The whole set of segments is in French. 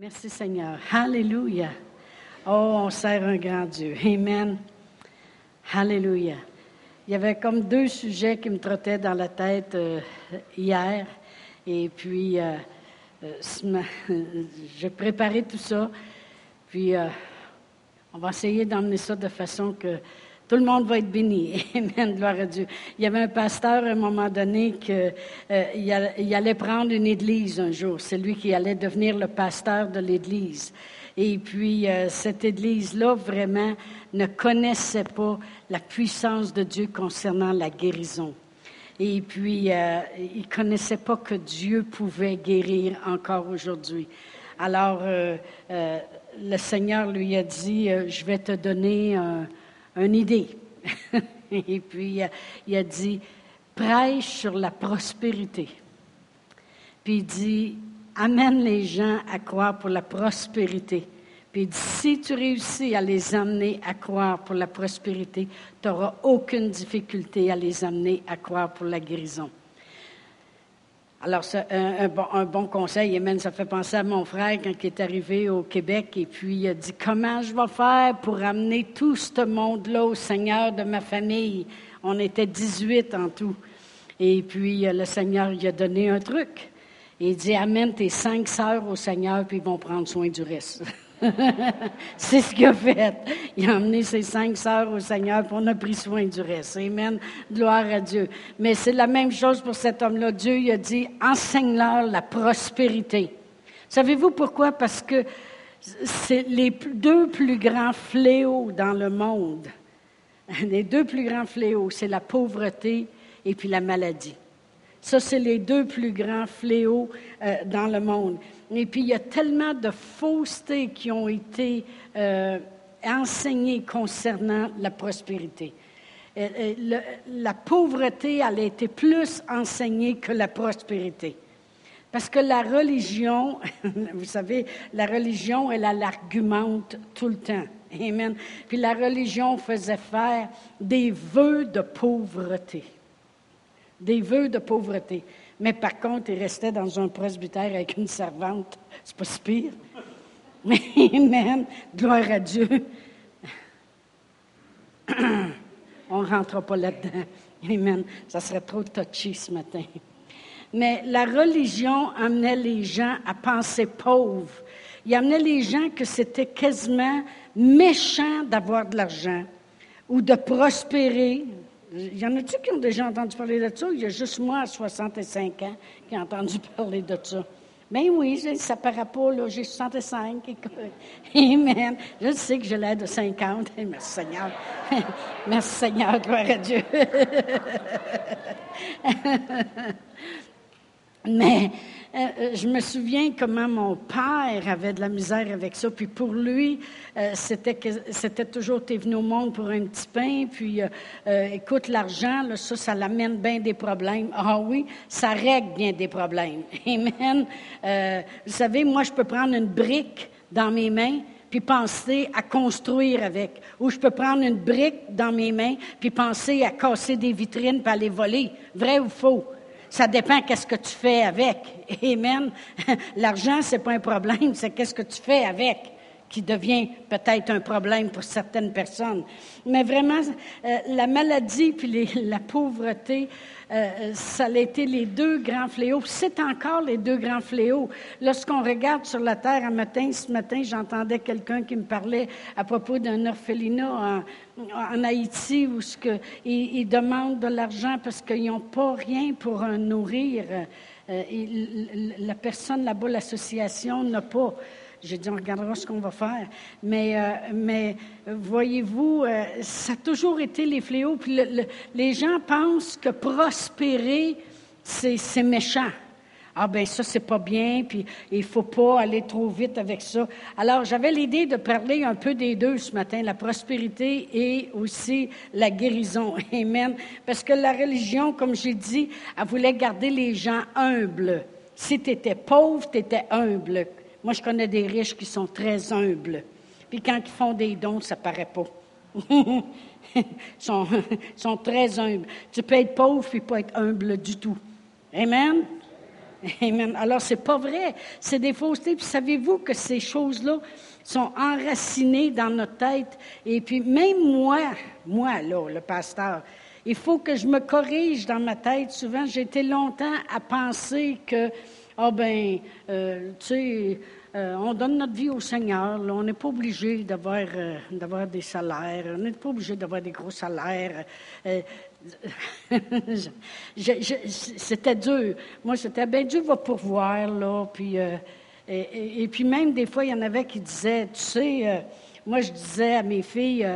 Merci Seigneur. Alléluia. Oh, on sert un grand Dieu. Amen. Alléluia. Il y avait comme deux sujets qui me trottaient dans la tête euh, hier. Et puis, euh, euh, j'ai préparé tout ça. Puis, on va essayer d'emmener ça de façon que tout le monde va être béni. Amen, gloire à Dieu. Il y avait un pasteur à un moment donné qui euh, allait prendre une église un jour. C'est lui qui allait devenir le pasteur de l'église. Et puis, euh, cette église-là, vraiment, ne connaissait pas la puissance de Dieu concernant la guérison. Et puis, euh, il ne connaissait pas que Dieu pouvait guérir encore aujourd'hui. Alors, le Seigneur lui a dit, je vais te donner un une idée. Et puis, il a dit, prêche sur la prospérité. Puis il dit, amène les gens à croire pour la prospérité. Puis il dit, si tu réussis à les amener à croire pour la prospérité, tu n'auras aucune difficulté à les amener à croire pour la guérison. Alors, un, bon, conseil, et ça fait penser à mon frère quand il est arrivé au Québec, et puis il a dit, comment je vais faire pour amener tout ce monde-là au Seigneur de ma famille? On était 18 en tout. Et puis, euh, le Seigneur lui a donné un truc. Il dit, amène tes cinq sœurs au Seigneur, puis ils vont prendre soin du reste. c'est ce qu'il a fait. Il a emmené ses cinq sœurs au Seigneur, pour on a pris soin du reste. Amen. Gloire à Dieu. Mais c'est la même chose pour cet homme-là. Dieu il a dit, enseigne-leur la prospérité. Savez-vous pourquoi? Parce que c'est les deux plus grands fléaux dans le monde. Les deux plus grands fléaux, c'est la pauvreté et puis la maladie. Ça, c'est les deux plus grands fléaux euh, dans le monde. Et puis, il y a tellement de faussetés qui ont été euh, enseignées concernant la prospérité. la pauvreté, elle a été plus enseignée que la prospérité. Parce que la religion, vous savez, la religion, elle, elle argumente tout le temps. Amen. Puis la religion faisait faire des vœux de pauvreté. Des vœux de pauvreté. Mais par contre, il restait dans un presbytère avec une servante. C'est pas si pire. Mais. Gloire à Dieu. On ne rentrera pas là-dedans. Amen. Ça serait trop touchy ce matin. Mais la religion amenait les gens à penser pauvres. Il amenait les gens que c'était quasiment méchant d'avoir de l'argent ou de prospérer, il y en a-tu qui ont déjà entendu parler de ça? Il y a juste moi, à 65 ans, qui ai entendu parler de ça? Ben oui, ça ne paraît pas, là, j'ai 65. Amen. Je sais que j'ai l'air de 50. Merci Seigneur. Merci Seigneur, gloire à Dieu. Mais euh, euh, je me souviens comment mon père avait de la misère avec ça. Puis pour lui, euh, c'était, c'était toujours t'es venu au monde pour un petit pain. Puis écoute, l'argent, ça, ça l'amène bien des problèmes. Ah oui, ça règle bien des problèmes. Amen. vous savez, moi, je peux prendre une brique dans mes mains puis penser à construire avec. Ou je peux prendre une brique dans mes mains puis penser à casser des vitrines puis les voler. Vrai ou faux? Ça dépend qu'est-ce que tu fais avec. Amen. L'argent, c'est pas un problème, c'est qu'est-ce que tu fais avec qui devient peut-être un problème pour certaines personnes. Mais vraiment, euh, la maladie puis la pauvreté, euh, ça a été les deux grands fléaux. C'est encore les deux grands fléaux. Lorsqu'on regarde sur la terre un matin, ce matin, j'entendais quelqu'un qui me parlait à propos d'un orphelinat en, Haïti où ils, demandent de l'argent parce qu'ils n'ont pas rien pour nourrir. Euh, la personne là-bas, l'association n'a pas. J'ai dit, on regardera ce qu'on va faire. Mais, euh, mais voyez-vous, euh, ça a toujours été les fléaux. Puis les gens pensent que prospérer, c'est méchant. Ah ben ça c'est pas bien, puis il faut pas aller trop vite avec ça. Alors j'avais l'idée de parler un peu des deux ce matin, la prospérité et aussi la guérison. Amen. Parce que la religion, comme j'ai dit, elle voulait garder les gens humbles. Si tu étais pauvre, tu étais humble. Moi, je connais des riches qui sont très humbles. Puis quand ils font des dons, ça paraît pas. ils sont, très humbles. Tu peux être pauvre et pas être humble du tout. Amen? Amen. Alors, c'est pas vrai. C'est des faussetés. Puis, savez-vous que ces choses-là sont enracinées dans notre tête? Et puis, même moi, moi, là, le pasteur, il faut que je me corrige dans ma tête. Souvent, j'ai été longtemps à penser que, ah ben, euh, tu sais, euh, on donne notre vie au Seigneur. on n'est pas obligé d'avoir, euh, d'avoir des salaires. On n'est pas obligé d'avoir des gros salaires. c'était dur. Moi, c'était bien Dieu va pourvoir, là. Puis, et, puis même des fois, il y en avait qui disaient, tu sais, moi, je disais à mes filles,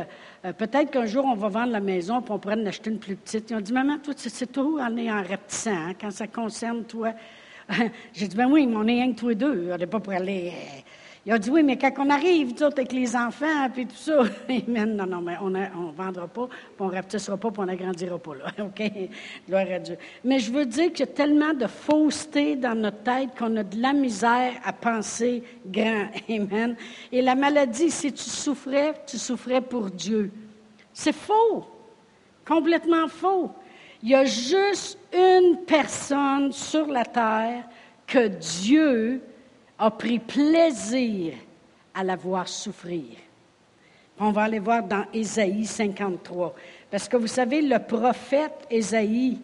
peut-être qu'un jour, on va vendre la maison puis on pourrait en acheter une plus petite. Ils ont dit, maman, toi, c'est tout en est en hein, quand ça concerne toi. J'ai dit, ben oui, mais on est rien que tous les deux. On n'est pas pour aller. Euh. Ils ont dit, oui, mais quand on arrive, tout avec les enfants, puis tout ça, Amen. Non, non, mais on ne vendra pas, puis on ne rapetissera pas, puis on n'agrandira pas, là. OK? Gloire à Dieu. Mais je veux dire qu'il y a tellement de fausseté dans notre tête qu'on a de la misère à penser grand. Amen. Et la maladie, si tu souffrais, tu souffrais pour Dieu. C'est faux. Complètement faux. Il y a juste une personne sur la terre que Dieu a pris plaisir à la voir souffrir. On va aller voir dans Ésaïe 53. Parce que vous savez, le prophète Ésaïe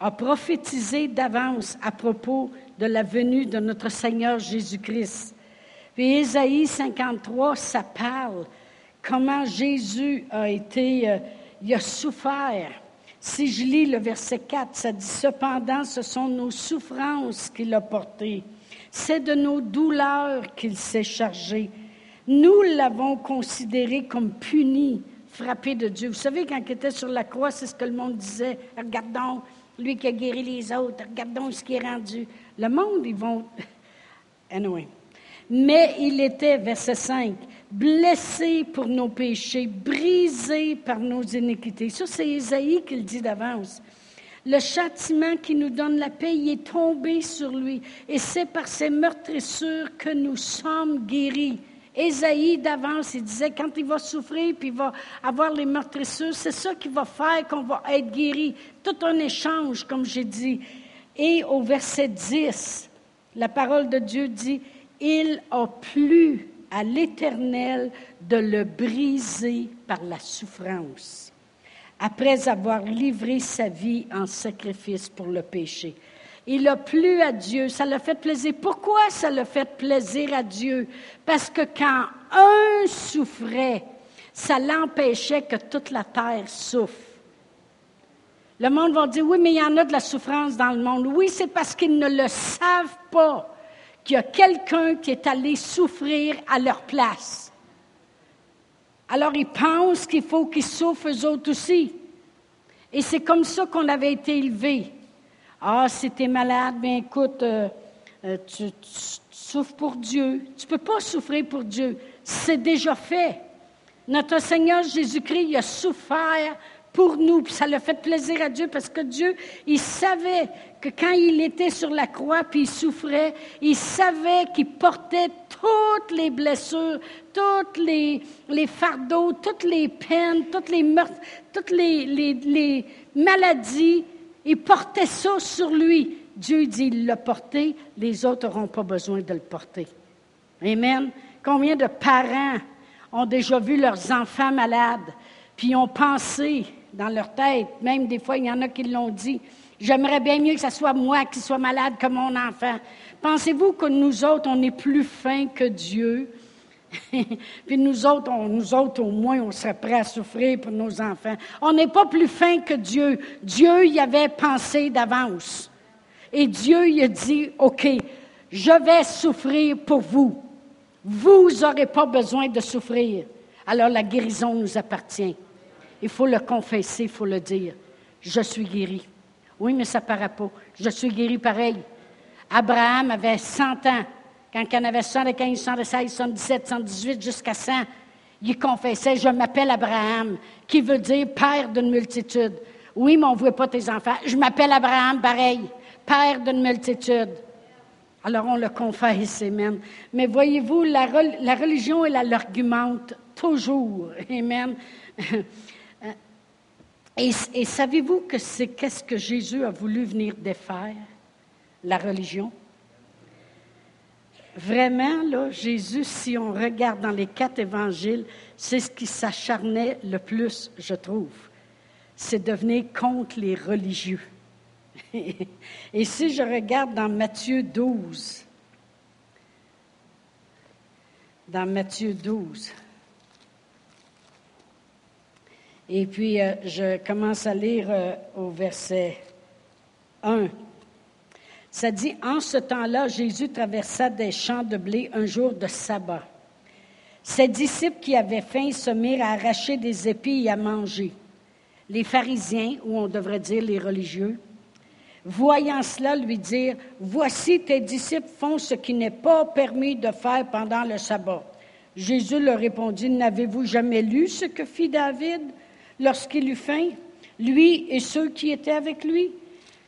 a prophétisé d'avance à propos de la venue de notre Seigneur Jésus-Christ. Puis Ésaïe 53, ça parle comment Jésus a été, euh, il a souffert. Si je lis le verset 4, ça dit, Cependant, ce sont nos souffrances qu'il a portées c'est de nos douleurs qu'il s'est chargé. Nous l'avons considéré comme puni, frappé de Dieu. Vous savez, quand il était sur la croix, c'est ce que le monde disait. Regardons, lui qui a guéri les autres, regardons ce qui est rendu. Le monde, ils vont. Anyway. Mais il était, verset 5, blessé pour nos péchés, brisé par nos iniquités. Ça, c'est Isaïe qui le dit d'avance. Le châtiment qui nous donne la paix est tombé sur lui. Et c'est par ses meurtrissures que nous sommes guéris. Ésaïe d'avance, il disait, quand il va souffrir puis il va avoir les meurtrissures, c'est ça qui va faire qu'on va être guéri. Tout un échange, comme j'ai dit. Et au verset 10, la parole de Dieu dit, il a plu à l'Éternel de le briser par la souffrance après avoir livré sa vie en sacrifice pour le péché. Il a plu à Dieu, ça l'a fait plaisir. Pourquoi ça l'a fait plaisir à Dieu? Parce que quand un souffrait, ça l'empêchait que toute la terre souffre. Le monde va dire, oui, mais il y en a de la souffrance dans le monde. Oui, c'est parce qu'ils ne le savent pas qu'il y a quelqu'un qui est allé souffrir à leur place. Alors ils pensent qu'il faut qu'ils souffrent eux autres aussi. Et c'est comme ça qu'on avait été élevés. Ah, si tu es malade, bien écoute, euh, euh, tu, souffres pour Dieu. Tu ne peux pas souffrir pour Dieu. C'est déjà fait. Notre Seigneur Jésus-Christ, a souffert pour nous. Puis ça l'a fait plaisir à Dieu parce que Dieu, il savait que quand il était sur la croix puis il souffrait, il savait qu'il portait toutes les blessures, toutes les, fardeaux, toutes les peines, toutes les toutes les maladies. Il portait ça sur lui. Dieu dit, il l'a porté, les autres n'auront pas besoin de le porter. Amen. Combien de parents ont déjà vu leurs enfants malades, puis ont pensé, dans leur tête. Même des fois, il y en a qui l'ont dit. J'aimerais bien mieux que ce soit moi qui sois malade que mon enfant. Pensez-vous que nous autres, on est plus fins que Dieu? Puis nous autres, nous autres, au moins, on serait prêts à souffrir pour nos enfants. On n'est pas plus fins que Dieu. Dieu y avait pensé d'avance. Et Dieu y a dit, OK, je vais souffrir pour vous. Vous n'aurez pas besoin de souffrir. Alors la guérison nous appartient. Il faut le confesser, il faut le dire. Je suis guéri. Oui, mais ça ne paraît pas. Je suis guéri pareil. Abraham avait 100 ans. Quand il en avait 115, 116, 117, 118, jusqu'à 100, il confessait, je m'appelle Abraham, qui veut dire père d'une multitude. Oui, mais on ne voit pas tes enfants. Je m'appelle Abraham, pareil, père d'une multitude. Alors on le confesse, Amen. Mais voyez-vous, la, la religion, elle l'argumente toujours. Amen. Et, savez-vous que c'est qu'est-ce que Jésus a voulu venir défaire? la religion. Vraiment, là, Jésus, si on regarde dans les quatre évangiles, c'est ce qui s'acharnait le plus, je trouve. C'est de venir contre les religieux. Et si je regarde dans Matthieu 12, dans Matthieu 12, et puis euh, je commence à lire euh, au verset 1. Ça dit, en ce temps-là, Jésus traversa des champs de blé un jour de sabbat. Ses disciples qui avaient faim se mirent à arracher des épis et à manger. Les pharisiens, ou on devrait dire les religieux, voyant cela, lui dirent, Voici tes disciples font ce qui n'est pas permis de faire pendant le sabbat. Jésus leur répondit, N'avez-vous jamais lu ce que fit David? Lorsqu'il eut faim, lui et ceux qui étaient avec lui?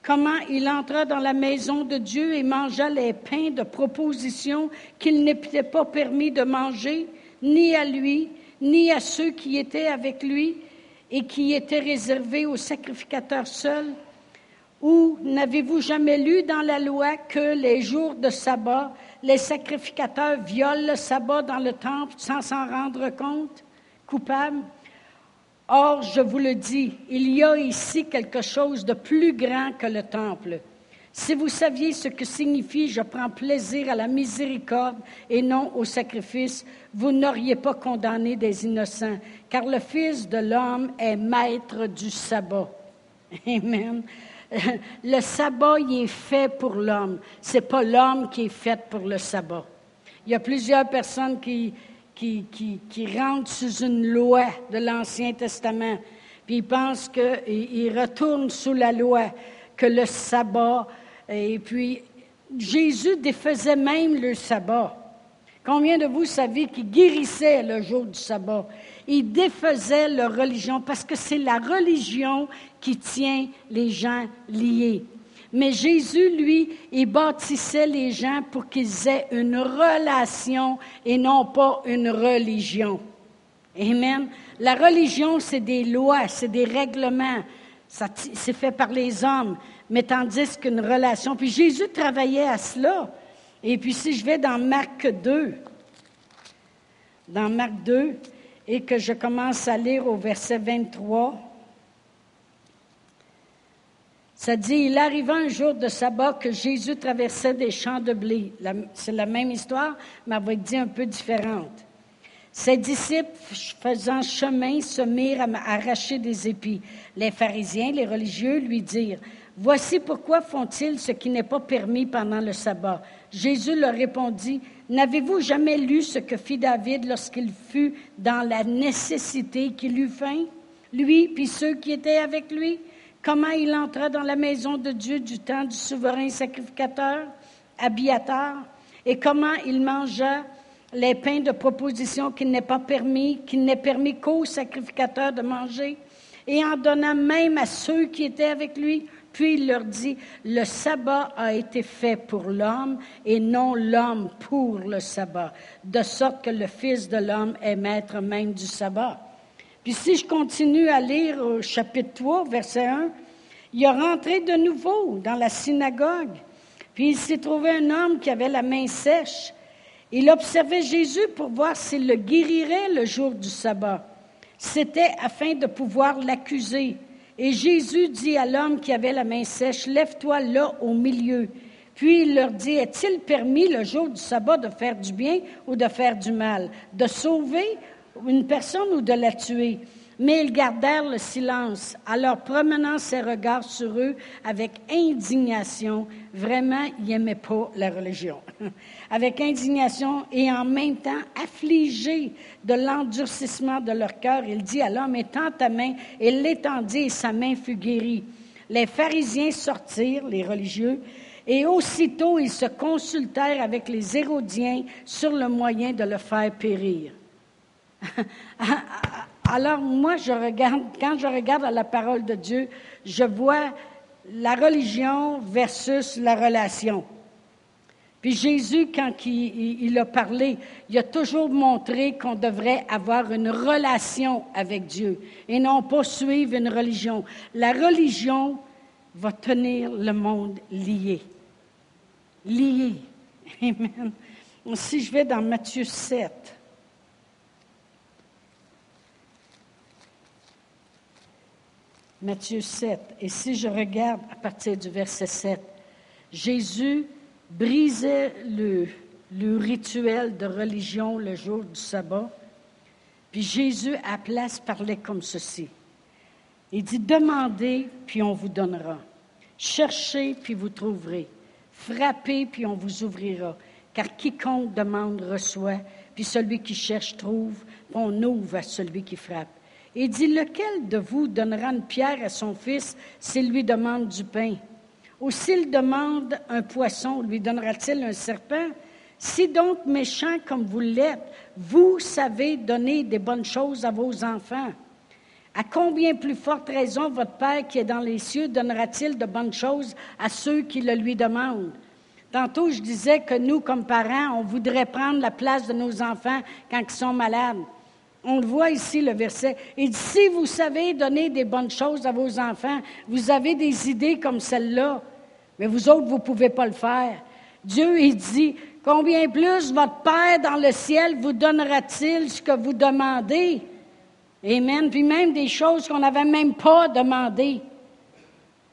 Comment il entra dans la maison de Dieu et mangea les pains de proposition qu'il n'était pas permis de manger, ni à lui, ni à ceux qui étaient avec lui et qui étaient réservés aux sacrificateurs seuls? Ou n'avez-vous jamais lu dans la loi que les jours de sabbat, les sacrificateurs violent le sabbat dans le temple sans s'en rendre compte, coupable? Or, je vous le dis, il y a ici quelque chose de plus grand que le temple. Si vous saviez ce que signifie je prends plaisir à la miséricorde et non au sacrifice, vous n'auriez pas condamné des innocents, car le Fils de l'homme est maître du sabbat. Amen. Le sabbat, il est fait pour l'homme. C'est pas l'homme qui est fait pour le sabbat. Il y a plusieurs personnes qui, qui, qui, rentrent sous une loi de l'Ancien Testament, puis ils pensent qu'ils retournent sous la loi, que le sabbat, et puis Jésus défaisait même le sabbat. Combien de vous savez qu'il guérissait le jour du sabbat? Il défaisait leur religion parce que c'est la religion qui tient les gens liés. Mais Jésus, lui, il bâtissait les gens pour qu'ils aient une relation et non pas une religion. Amen. La religion, c'est des lois, c'est des règlements. C'est fait par les hommes. Mais tandis qu'une relation. Puis Jésus travaillait à cela. Et puis si je vais dans Marc 2, dans Marc 2, et que je commence à lire au verset 23, ça dit, il arriva un jour de sabbat que Jésus traversait des champs de blé. C'est la même histoire, mais avec dit un peu différente. Ses disciples, faisant chemin, se mirent à arracher des épis. Les pharisiens, les religieux, lui dirent, Voici pourquoi font-ils ce qui n'est pas permis pendant le sabbat. Jésus leur répondit, N'avez-vous jamais lu ce que fit David lorsqu'il fut dans la nécessité qu'il eut faim, lui puis ceux qui étaient avec lui? Comment il entra dans la maison de Dieu du temps du souverain sacrificateur, Abiatar, et comment il mangea les pains de proposition qu'il n'est pas permis, qu'il n'est permis qu'aux sacrificateurs de manger, et en donnant même à ceux qui étaient avec lui. Puis il leur dit, le sabbat a été fait pour l'homme et non l'homme pour le sabbat, de sorte que le Fils de l'homme est maître même du sabbat. Puis si je continue à lire au chapitre 3, verset 1, il est rentré de nouveau dans la synagogue. Puis il s'est trouvé un homme qui avait la main sèche. Il observait Jésus pour voir s'il le guérirait le jour du sabbat. C'était afin de pouvoir l'accuser. Et Jésus dit à l'homme qui avait la main sèche, Lève-toi là au milieu. Puis il leur dit, Est-il permis le jour du sabbat de faire du bien ou de faire du mal, de sauver une personne ou de la tuer. Mais ils gardèrent le silence, alors promenant ses regards sur eux avec indignation. Vraiment, ils n'aimaient pas la religion. avec indignation et en même temps affligé de l'endurcissement de leur cœur, il dit à l'homme, étends ta main, et l'étendit et sa main fut guérie. Les pharisiens sortirent, les religieux, et aussitôt ils se consultèrent avec les Hérodiens sur le moyen de le faire périr. Alors moi, je regarde, quand je regarde à la parole de Dieu, je vois la religion versus la relation. Puis Jésus, quand il, il, a parlé, il a toujours montré qu'on devrait avoir une relation avec Dieu et non pas suivre une religion. La religion va tenir le monde lié. lié. Amen. Si je vais dans Matthieu 7, Matthieu 7, et si je regarde à partir du verset 7, Jésus brisait le, rituel de religion le jour du sabbat, puis Jésus à place parlait comme ceci. Il dit, demandez, puis on vous donnera. Cherchez, puis vous trouverez. Frappez, puis on vous ouvrira. Car quiconque demande reçoit, puis celui qui cherche trouve, on ouvre à celui qui frappe. Et dit, lequel de vous donnera une pierre à son fils s'il lui demande du pain? Ou s'il demande un poisson, lui donnera-t-il un serpent? Si donc méchant comme vous l'êtes, vous savez donner des bonnes choses à vos enfants. À combien plus forte raison votre Père qui est dans les cieux donnera-t-il de bonnes choses à ceux qui le lui demandent? Tantôt, je disais que nous, comme parents, on voudrait prendre la place de nos enfants quand ils sont malades. On le voit ici, le verset. Il dit, si vous savez donner des bonnes choses à vos enfants, vous avez des idées comme celle-là, mais vous autres, vous ne pouvez pas le faire. Dieu, il dit, combien plus votre Père dans le ciel vous donnera-t-il ce que vous demandez? Amen. Puis même des choses qu'on n'avait même pas demandées.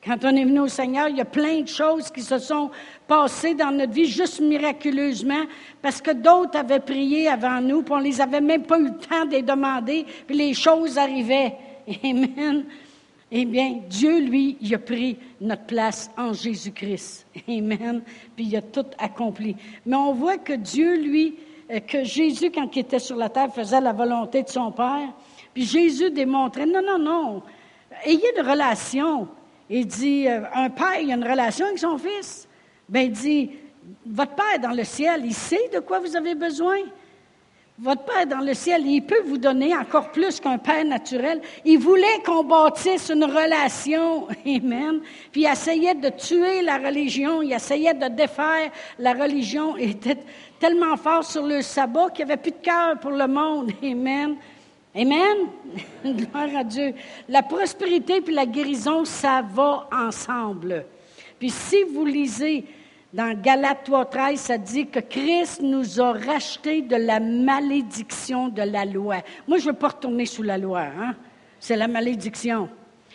Quand on est venu au Seigneur, il y a plein de choses qui se sont passées dans notre vie juste miraculeusement parce que d'autres avaient prié avant nous, puis on les avait même pas eu le temps de les demander, puis les choses arrivaient. Amen. Eh bien, Dieu, lui, il a pris notre place en Jésus-Christ. Amen. Puis il a tout accompli. Mais on voit que Dieu, lui, euh, que Jésus, quand il était sur la terre, faisait la volonté de son Père. Puis Jésus démontrait, non, non, non, ayez une relation. Il dit, euh, un père, il a une relation avec son fils. Bien, il dit, votre Père dans le ciel, il sait de quoi vous avez besoin. Votre Père dans le ciel, il peut vous donner encore plus qu'un Père naturel. Il voulait qu'on bâtisse une relation. Amen. Puis il essayait de tuer la religion, il essayait de défaire la religion. Il était tellement fort sur le sabbat qu'il n'y avait plus de cœur pour le monde. Amen. Amen. Gloire à Dieu. La prospérité puis la guérison, ça va ensemble. Puis si vous lisez dans Galates 3.13, ça dit que Christ nous a rachetés de la malédiction de la loi. Moi, je ne veux pas retourner sous la loi. Hein? C'est la malédiction.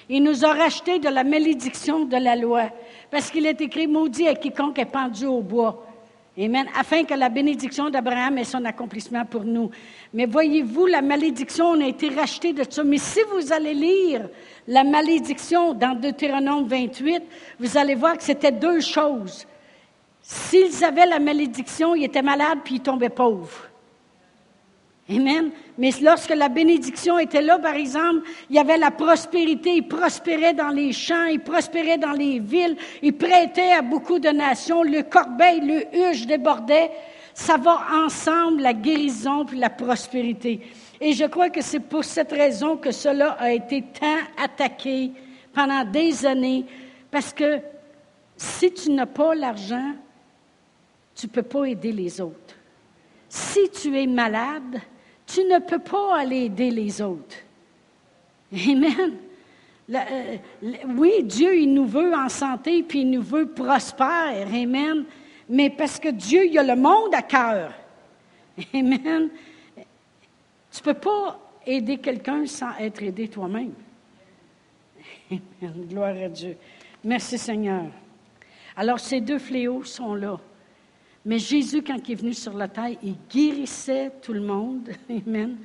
Il nous a rachetés de la malédiction de la loi. Parce qu'il est écrit, maudit à quiconque est pendu au bois. Amen. Afin que la bénédiction d'Abraham ait son accomplissement pour nous. Mais voyez-vous, la malédiction, on a été racheté de ça. Mais si vous allez lire la malédiction dans Deutéronome 28, vous allez voir que c'était deux choses. S'ils avaient la malédiction, ils étaient malades puis ils tombaient pauvres. Amen. Mais lorsque la bénédiction était là, par exemple, il y avait la prospérité. Ils prospéraient dans les champs, ils prospéraient dans les villes, ils prêtaient à beaucoup de nations. Le corbeil, le huche débordait. Ça va ensemble, la guérison puis la prospérité. Et je crois que c'est pour cette raison que cela a été tant attaqué pendant des années, parce que si tu n'as pas l'argent, tu ne peux pas aider les autres. Si tu es malade, tu ne peux pas aller aider les autres. Amen. Euh, oui, Dieu, il nous veut en santé, puis il nous veut prospère. Amen. Mais parce que Dieu, il a le monde à cœur. Amen. Tu ne peux pas aider quelqu'un sans être aidé toi-même. Amen. Gloire à Dieu. Merci Seigneur. Alors, ces deux fléaux sont là. Mais Jésus, quand il est venu sur la terre, il guérissait tout le monde. Amen.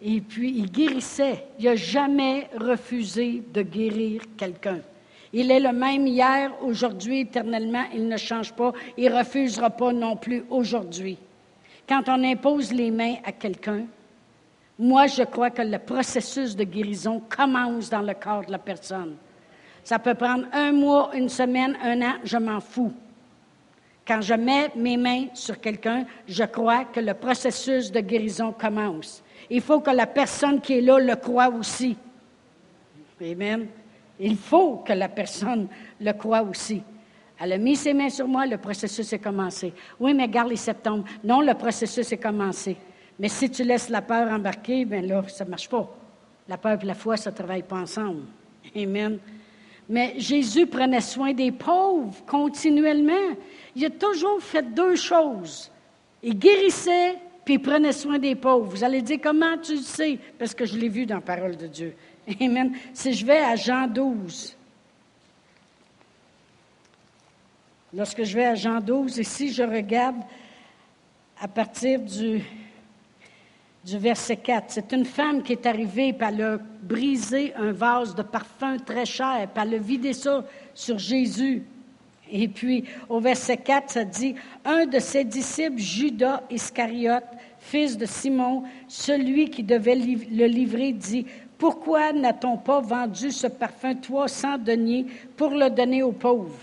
Et puis, il guérissait. Il n'a jamais refusé de guérir quelqu'un. Il est le même hier, aujourd'hui, éternellement. Il ne change pas. Il ne refusera pas non plus aujourd'hui. Quand on impose les mains à quelqu'un, moi, je crois que le processus de guérison commence dans le corps de la personne. Ça peut prendre un mois, une semaine, un an, je m'en fous. Quand je mets mes mains sur quelqu'un, je crois que le processus de guérison commence. Il faut que la personne qui est là le croit aussi. Amen. Il faut que la personne le croit aussi. Elle a mis ses mains sur moi, le processus est commencé. Oui, mais garde les septembre. Non, le processus est commencé. Mais si tu laisses la peur embarquer, bien là, ça ne marche pas. La peur et la foi, ça ne travaille pas ensemble. Amen. Mais Jésus prenait soin des pauvres continuellement. Il a toujours fait deux choses. Il guérissait, puis il prenait soin des pauvres. Vous allez dire, comment tu le sais? Parce que je l'ai vu dans la parole de Dieu. Amen. Si je vais à Jean 12, lorsque je vais à Jean 12, ici, je regarde à partir du du verset 4. C'est une femme qui est arrivée, puis elle a brisé un vase de parfum très cher, puis elle a vidé ça sur Jésus. Et puis, au verset 4, ça dit, un de ses disciples, Judas Iscariote, fils de Simon, celui qui devait le livrer, dit, pourquoi n'a-t-on pas vendu ce parfum 300 deniers pour le donner aux pauvres?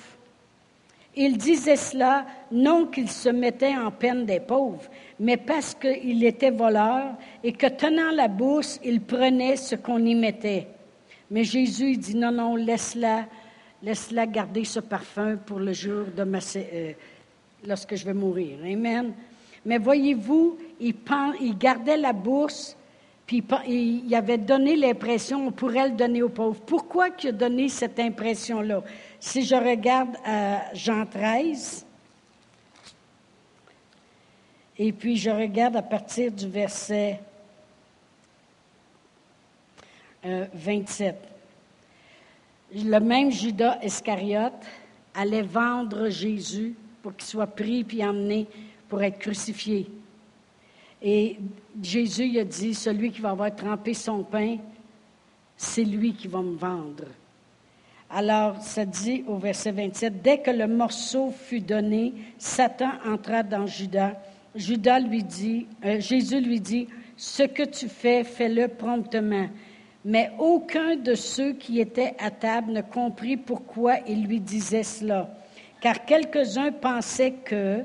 Il disait cela non qu'il se mettait en peine des pauvres, mais parce qu'il était voleur et que tenant la bourse, il prenait ce qu'on y mettait. Mais Jésus dit non, non, laisse-la, laisse-la garder ce parfum pour le jour de ma, euh, lorsque je vais mourir. Amen. Mais voyez-vous, il, il gardait la bourse, puis il avait donné l'impression, on pourrait le donner aux pauvres. Pourquoi il a donné cette impression-là? Si je regarde à Jean 13, et puis je regarde à partir du verset 27. Le même Judas Iscariote allait vendre Jésus pour qu'il soit pris puis emmené pour être crucifié. Et Jésus a dit, celui qui va avoir trempé son pain, c'est lui qui va me vendre. Alors, ça dit au verset 27, dès que le morceau fut donné, Satan entra dans Judas Judas lui dit, euh, Jésus lui dit, ce que tu fais, fais-le promptement. Mais aucun de ceux qui étaient à table ne comprit pourquoi il lui disait cela, car quelques-uns pensaient que,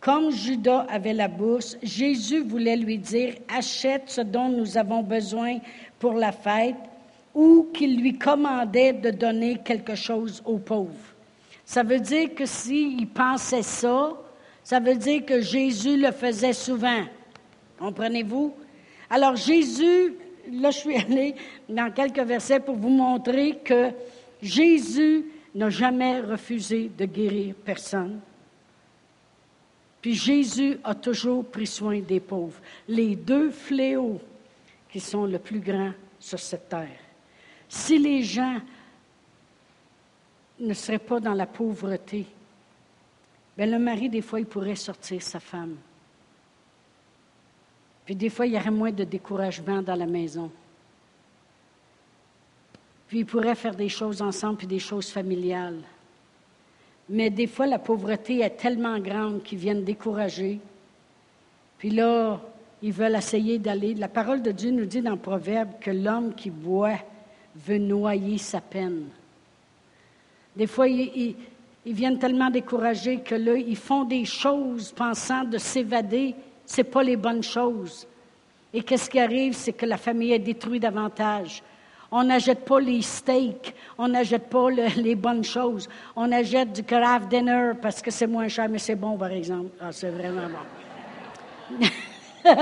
comme Judas avait la bourse, Jésus voulait lui dire, achète ce dont nous avons besoin pour la fête, ou qu'il lui commandait de donner quelque chose aux pauvres. Ça veut dire que s'il pensait ça, ça veut dire que Jésus le faisait souvent. Comprenez-vous? Alors Jésus, là je suis allée dans quelques versets pour vous montrer que Jésus n'a jamais refusé de guérir personne. Puis Jésus a toujours pris soin des pauvres. Les deux fléaux qui sont le plus grands sur cette terre. Si les gens ne seraient pas dans la pauvreté, Bien, le mari, des fois, il pourrait sortir sa femme. Puis des fois, il y aurait moins de découragement dans la maison. Puis il pourrait faire des choses ensemble, puis des choses familiales. Mais des fois, la pauvreté est tellement grande qu'ils viennent décourager. Puis là, ils veulent essayer d'aller. La parole de Dieu nous dit dans le Proverbe que l'homme qui boit veut noyer sa peine. Des fois, il, ils viennent tellement découragés que là, ils font des choses pensant de s'évader. Ce pas les bonnes choses. Et qu'est-ce qui arrive? C'est que la famille est détruite davantage. On n'achète pas les steaks, on n'achète pas les bonnes choses. On achète du craft dinner parce que c'est moins cher, mais c'est bon, par exemple. Ah, c'est vraiment bon.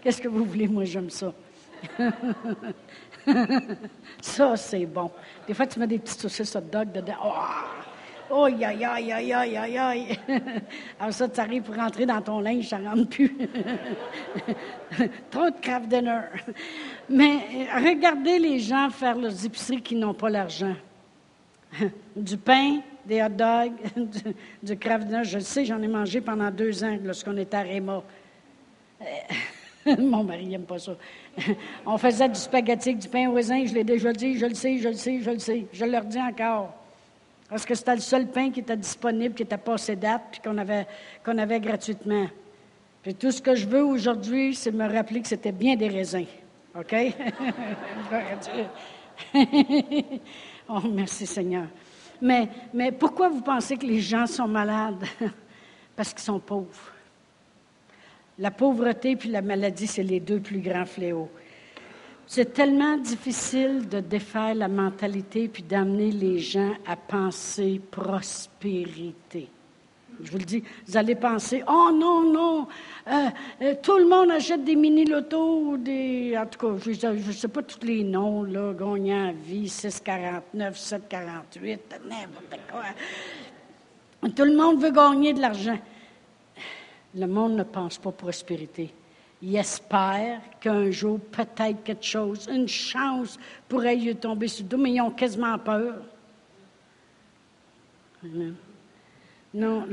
Qu'est-ce que vous voulez? Moi, j'aime ça. ça, c'est bon. Des fois, tu mets des petites saucisses hot dog dedans. Oh! Oh, aïe, aïe, aïe, aïe, aïe, aïe. Alors ça, tu arrives pour rentrer dans ton linge, ça rentre plus. Trop de craft dinner. Mais regardez les gens faire leurs épiceries qui n'ont pas l'argent. du pain, des hot dogs, du, craft dinner. Je le sais, j'en ai mangé pendant deux ans lorsqu'on était à Réma. Mon mari n'aime pas ça. On faisait du spaghetti, du pain au raisin, je l'ai déjà dit, je le sais, je le sais, je le sais. Je leur dis encore. Parce que c'était le seul pain qui était disponible, qui était passé date, puis qu'on avait, qu'on avait gratuitement. Puis tout ce que je veux aujourd'hui, c'est me rappeler que c'était bien des raisins. OK? oh, merci Seigneur. Mais, mais pourquoi vous pensez que les gens sont malades? Parce qu'ils sont pauvres. La pauvreté puis la maladie, c'est les deux plus grands fléaux. C'est tellement difficile de défaire la mentalité puis d'amener les gens à penser prospérité. Je vous le dis, vous allez penser, oh non, non, euh, euh, tout le monde achète des mini-lotos des. En tout cas, je ne sais pas tous les noms, là, gagnant à vie, 649, 748, n'importe quoi. Tout le monde veut gagner de l'argent. Le monde ne pense pas prospérité. Il espère qu'un jour, peut-être quelque chose, une chance pourrait y tomber sur le dos, mais ils ont quasiment peur. Non,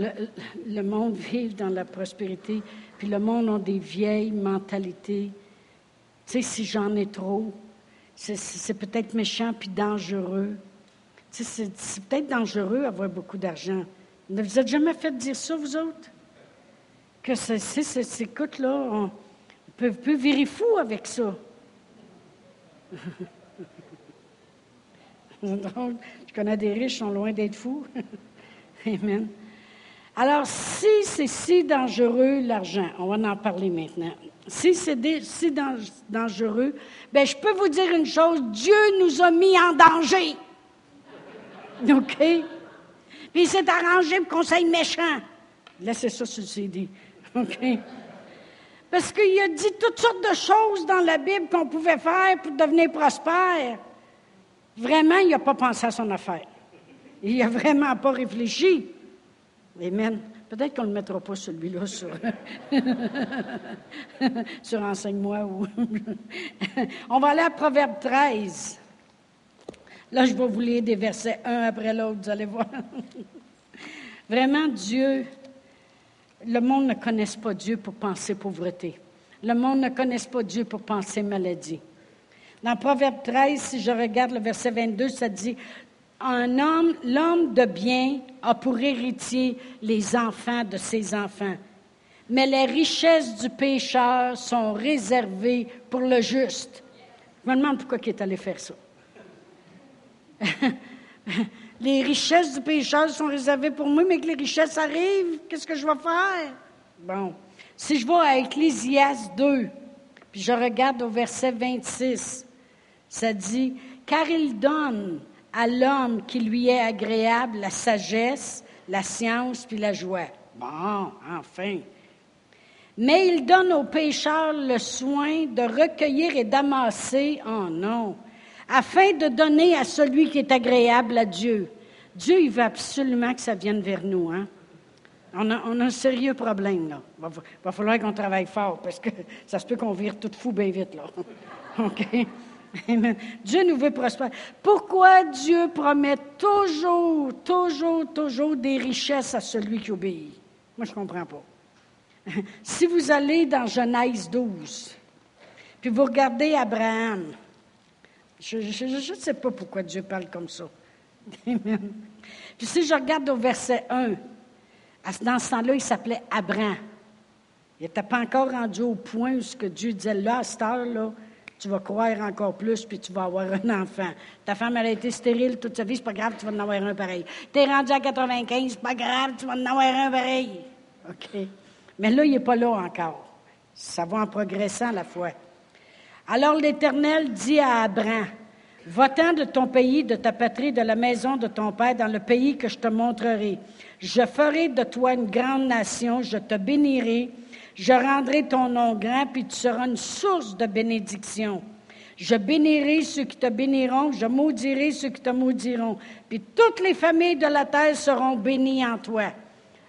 le, monde vit dans la prospérité, puis le monde a des vieilles mentalités. Tu sais, si j'en ai trop, c'est peut-être méchant puis dangereux. Tu sais, c'est peut-être dangereux avoir beaucoup d'argent. Ne vous êtes jamais fait dire ça, vous autres? Que c'est, écoute, là, on peut virer fou avec ça. je connais des riches qui sont loin d'être fous. Amen. Alors, si c'est si dangereux, l'argent, on va en parler maintenant. Si c'est si dangereux, bien, je peux vous dire une chose, Dieu nous a mis en danger. OK? Puis il s'est arrangé pour qu'on soit méchant. Laissez ça sur le. OK? Parce qu'il a dit toutes sortes de choses dans la Bible qu'on pouvait faire pour devenir prospère. Vraiment, il n'a pas pensé à son affaire. Il n'a vraiment pas réfléchi. Amen. Peut-être qu'on ne le mettra pas celui-là sur, sur Enseigne-moi. Ou On va aller à Proverbe 13. Là, je vais vous lire des versets un après l'autre, vous allez voir. Vraiment, Dieu, le monde ne connaît pas Dieu pour penser pauvreté. Le monde ne connaît pas Dieu pour penser maladie. Dans Proverbe 13, si je regarde le verset 22, ça dit un homme, l'homme de bien a pour héritier les enfants de ses enfants. Mais les richesses du pécheur sont réservées pour le juste. Je me demande pourquoi il est allé faire ça. les richesses du pécheur sont réservées pour moi, mais que les richesses arrivent, qu'est-ce que je vais faire? Bon. Si je vais à Ecclésias 2, puis je regarde au verset 26, ça dit, car il donne à l'homme qui lui est agréable la sagesse, la science puis la joie. Bon, enfin. Mais il donne aux pécheurs le soin de recueillir et d'amasser, oh non, afin de donner à celui qui est agréable à Dieu. Dieu, il veut absolument que ça vienne vers nous. Hein? On, a, un sérieux problème, là. Il va, falloir qu'on travaille fort, parce que ça se peut qu'on vire tout fou bien vite, là. OK? Dieu nous veut prospérer. Pourquoi Dieu promet toujours, toujours, toujours des richesses à celui qui obéit? Moi, je ne comprends pas. Si vous allez dans Genèse 12, puis vous regardez Abraham, je ne sais pas pourquoi Dieu parle comme ça. Puis si je regarde au verset 1, dans ce temps-là, il s'appelait Abraham. Il n'était pas encore rendu au point où ce que Dieu disait là, à cette heure-là, tu vas croire encore plus, puis tu vas avoir un enfant. Ta femme, elle a été stérile toute sa vie, c'est pas grave, tu vas en avoir un pareil. Tu es rendu à 95, c'est pas grave, tu vas en avoir un pareil. OK. Mais là, il n'est pas là encore. Ça va en progressant la foi. Alors l'Éternel dit à Abraham, Va-t'en de ton pays, de ta patrie, de la maison de ton père, dans le pays que je te montrerai. Je ferai de toi une grande nation, je te bénirai, je rendrai ton nom grand, puis tu seras une source de bénédiction. Je bénirai ceux qui te béniront, je maudirai ceux qui te maudiront. Puis toutes les familles de la terre seront bénies en toi.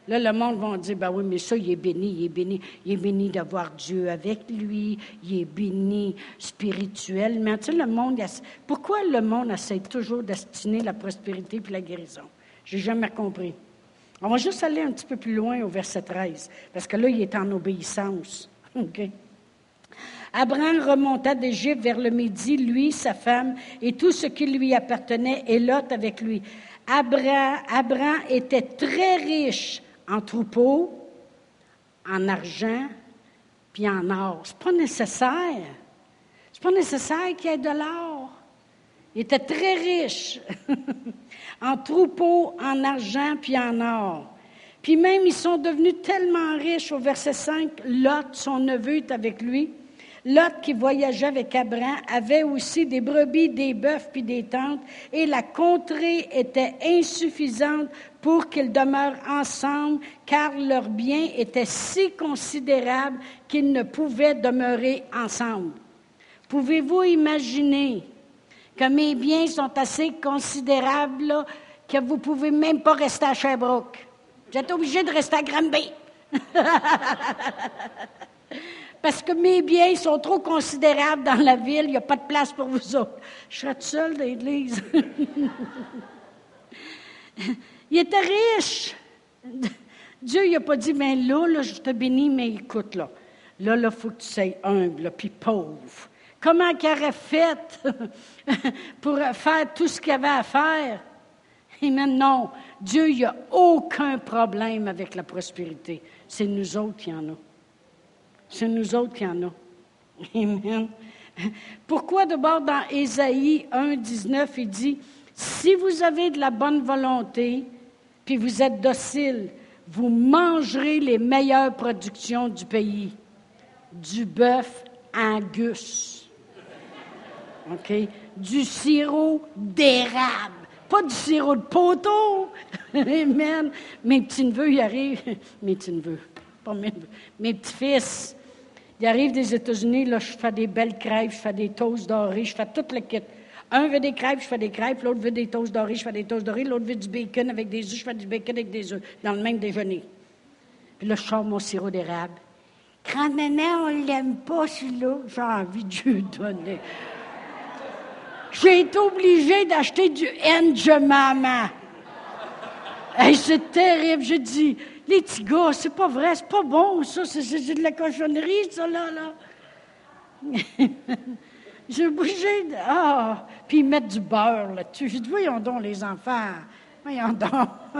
Là, le monde va dire, ben oui, mais ça, il est béni, il est béni, il est béni d'avoir Dieu avec lui, il est béni spirituellement. Tu sais, le monde, pourquoi le monde essaie toujours d'estimer la prospérité et la guérison? J'ai jamais compris. On va juste aller un petit peu plus loin au verset 13, parce que là, il est en obéissance. Abraham remonta d'Égypte vers le midi, lui, sa femme et tout ce qui lui appartenait, et Lot avec lui. Abraham, Abraham était très riche en troupeaux, en argent, puis en or. Ce n'est pas nécessaire. Ce n'est pas nécessaire qu'il y ait de l'or. Il était très riche. en troupeaux, en argent, puis en or. Puis même, ils sont devenus tellement riches, au verset 5, Lot, son neveu, est avec lui. Lot, qui voyageait avec Abraham, avait aussi des brebis, des bœufs, puis des tentes, et la contrée était insuffisante pour qu'ils demeurent ensemble, car leurs biens étaient si considérables qu'ils ne pouvaient demeurer ensemble. Pouvez-vous imaginer que mes biens sont assez considérables que vous ne pouvez même pas rester à Sherbrooke? Vous êtes obligé de rester à Granby. Parce que mes biens sont trop considérables dans la ville, il n'y a pas de place pour vous autres. Je toute seule dans l'église. il était riche. Dieu n'a pas dit, mais là, là, je te bénis, mais écoute, là, là, il faut que tu sois humble, puis pauvre. Comment qu'il aurait fait pour faire tout ce qu'il avait à faire? Amen. Non, Dieu, il a aucun problème avec la prospérité. C'est nous autres qui en a. C'est nous autres qui en a. Amen. Pourquoi d'abord dans Ésaïe 1, 19, il dit, si vous avez de la bonne volonté, puis vous êtes docile, vous mangerez les meilleures productions du pays. Du bœuf angus. OK? Du sirop d'érable. Pas du sirop de poteau. Amen. Mes petits-neveux, ils arrivent. Mes petits-neveux. Pas mes Mes petits-fils. Ils arrivent des États-Unis, là, je fais des belles crêpes, je fais des toasts dorés, je fais toute le kit. Un veut des crêpes, je fais des crêpes. L'autre veut des toasts dorés, je fais des toasts dorés. L'autre veut du bacon avec des œufs, je fais du bacon avec des œufs, dans le même déjeuner. Puis là, je sors mon sirop d'érable. Grand-maman, on l'aime pas, celui-là. J'ai envie de lui donner. J'ai été obligée d'acheter du N maman. Hey, c'est terrible. J'ai dit, les petits gars, c'est pas vrai, c'est pas bon, ça, c'est de la cochonnerie, ça, là, là. J'ai bougé. De... Ah! Puis mettent du beurre là-dessus. J'ai dit, voyons donc, les enfants. Voyons donc.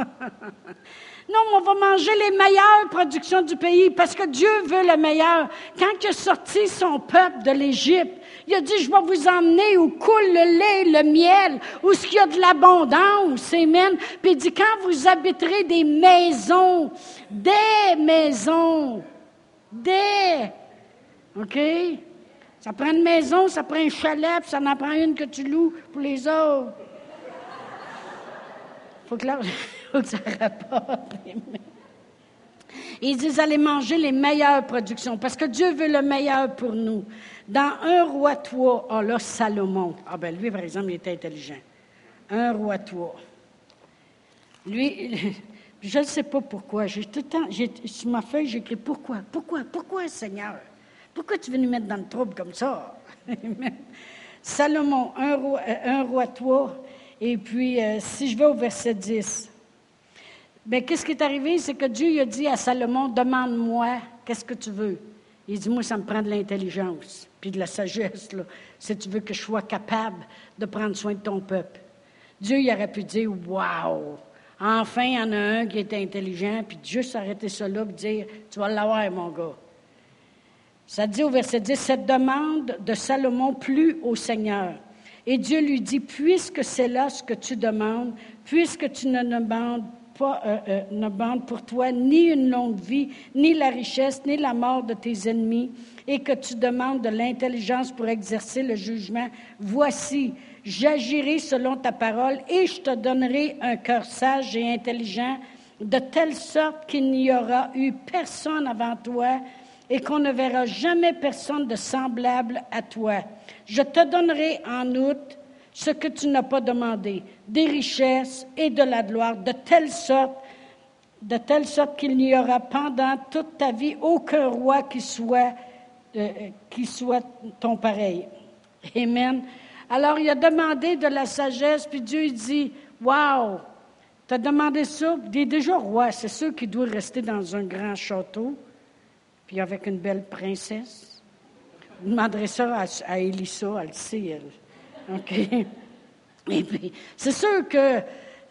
non, on va manger les meilleures productions du pays parce que Dieu veut le meilleur. Quand il a sorti son peuple de l'Égypte, il a dit, je vais vous emmener où coule le lait, le miel, où il y a de l'abondance. Amen. Puis il dit, quand vous habiterez des maisons, des maisons, des, OK? Ça prend une maison, ça prend un chalet, ça en prend une que tu loues pour les autres. Faut que, faut que ça rapporte. Ils disent allez manger les meilleures productions, parce que Dieu veut le meilleur pour nous. Dans un roi toi, oh là, Salomon. Ah ben lui, par exemple, il était intelligent. Un roi toi. Lui, je ne sais pas pourquoi. J'ai tout le temps, sur ma feuille, j'écris pourquoi, pourquoi, pourquoi, Seigneur? Pourquoi tu veux nous mettre dans le trouble comme ça? Salomon, un roi, euh, un roi toi. Et puis, euh, si je vais au verset 10, bien, qu'est-ce qui est arrivé? C'est que Dieu a dit à Salomon, demande-moi, qu'est-ce que tu veux? Il dit, moi, ça me prend de l'intelligence, puis de la sagesse, si tu veux que je sois capable de prendre soin de ton peuple. Dieu, il aurait pu dire, wow! Enfin, il y en a un qui est intelligent, puis juste arrêter ça là, et dire, tu vas l'avoir, mon gars. Ça dit au verset 10, cette demande de Salomon plut au Seigneur. Et Dieu lui dit, puisque c'est là ce que tu demandes, puisque tu ne demandes pas, euh, euh, ne demandes pour toi ni une longue vie, ni la richesse, ni la mort de tes ennemis, et que tu demandes de l'intelligence pour exercer le jugement, voici, j'agirai selon ta parole et je te donnerai un cœur sage et intelligent, de telle sorte qu'il n'y aura eu personne avant toi et qu'on ne verra jamais personne de semblable à toi. Je te donnerai en outre ce que tu n'as pas demandé, des richesses et de la gloire, de telle sorte, de telle sorte qu'il n'y aura pendant toute ta vie aucun roi qui soit, euh, qui soit ton pareil. Amen. Alors il a demandé de la sagesse, puis Dieu dit, Wow, tu as demandé ça, il est déjà roi, c'est sûr qu'il doit rester dans un grand château puis avec une belle princesse. Vous demanderez ça à, à Elissa, elle le sait. OK? Et puis, c'est sûr que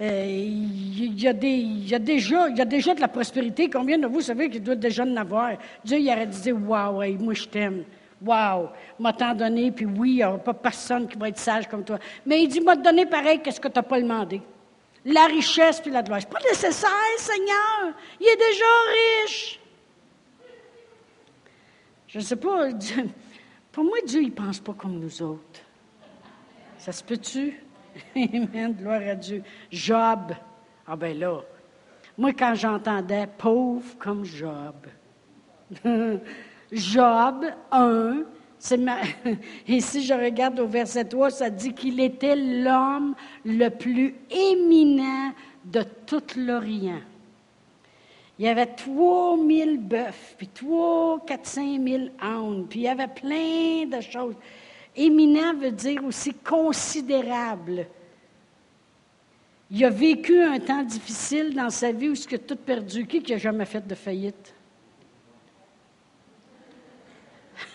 euh, il y, a y, a déjà, de la prospérité. Combien de vous savez qu'il doit déjà en avoir? Dieu, il aurait dit, waouh, moi je t'aime. Waouh, m'a tant donné, puis oui, il n'y aura pas personne qui va être sage comme toi. Mais il dit, m'a donné pareil, qu'est-ce que tu n'as pas demandé? La richesse puis la gloire. Pas nécessaire, Seigneur. Il est déjà riche. Je ne sais pas, pour moi, Dieu, il ne pense pas comme nous autres. Ça se peut-tu? Amen, gloire à Dieu. Job, ah ben là, Moi, quand j'entendais pauvre comme Job, Job 1, et si je regarde au verset 3, ça dit qu'il était l'homme le plus éminent de tout l'Orient. Il y avait 3000 bœufs, puis 3, 400 000 ânes, puis il y avait plein de choses. Éminent veut dire aussi considérable. Il a vécu un temps difficile dans sa vie où il a tout perdu. Qui n'a jamais fait de faillite?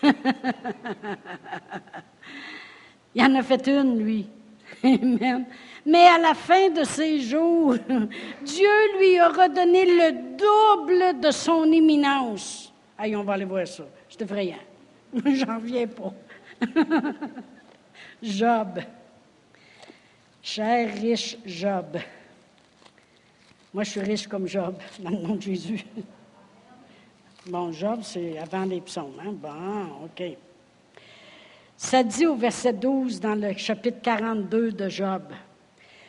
il en a fait une, lui. Amen. Mais à la fin de ses jours, Dieu lui a redonné le double de son éminence. Allez, on va aller voir ça. C'est effrayant. J'en reviens pas. Job. Cher riche Job. Moi, je suis riche comme Job, dans le nom de Jésus. Bon, Job, c'est avant les psaumes. Hein? Bon, OK. Ça dit au verset 12 dans le chapitre 42 de Job.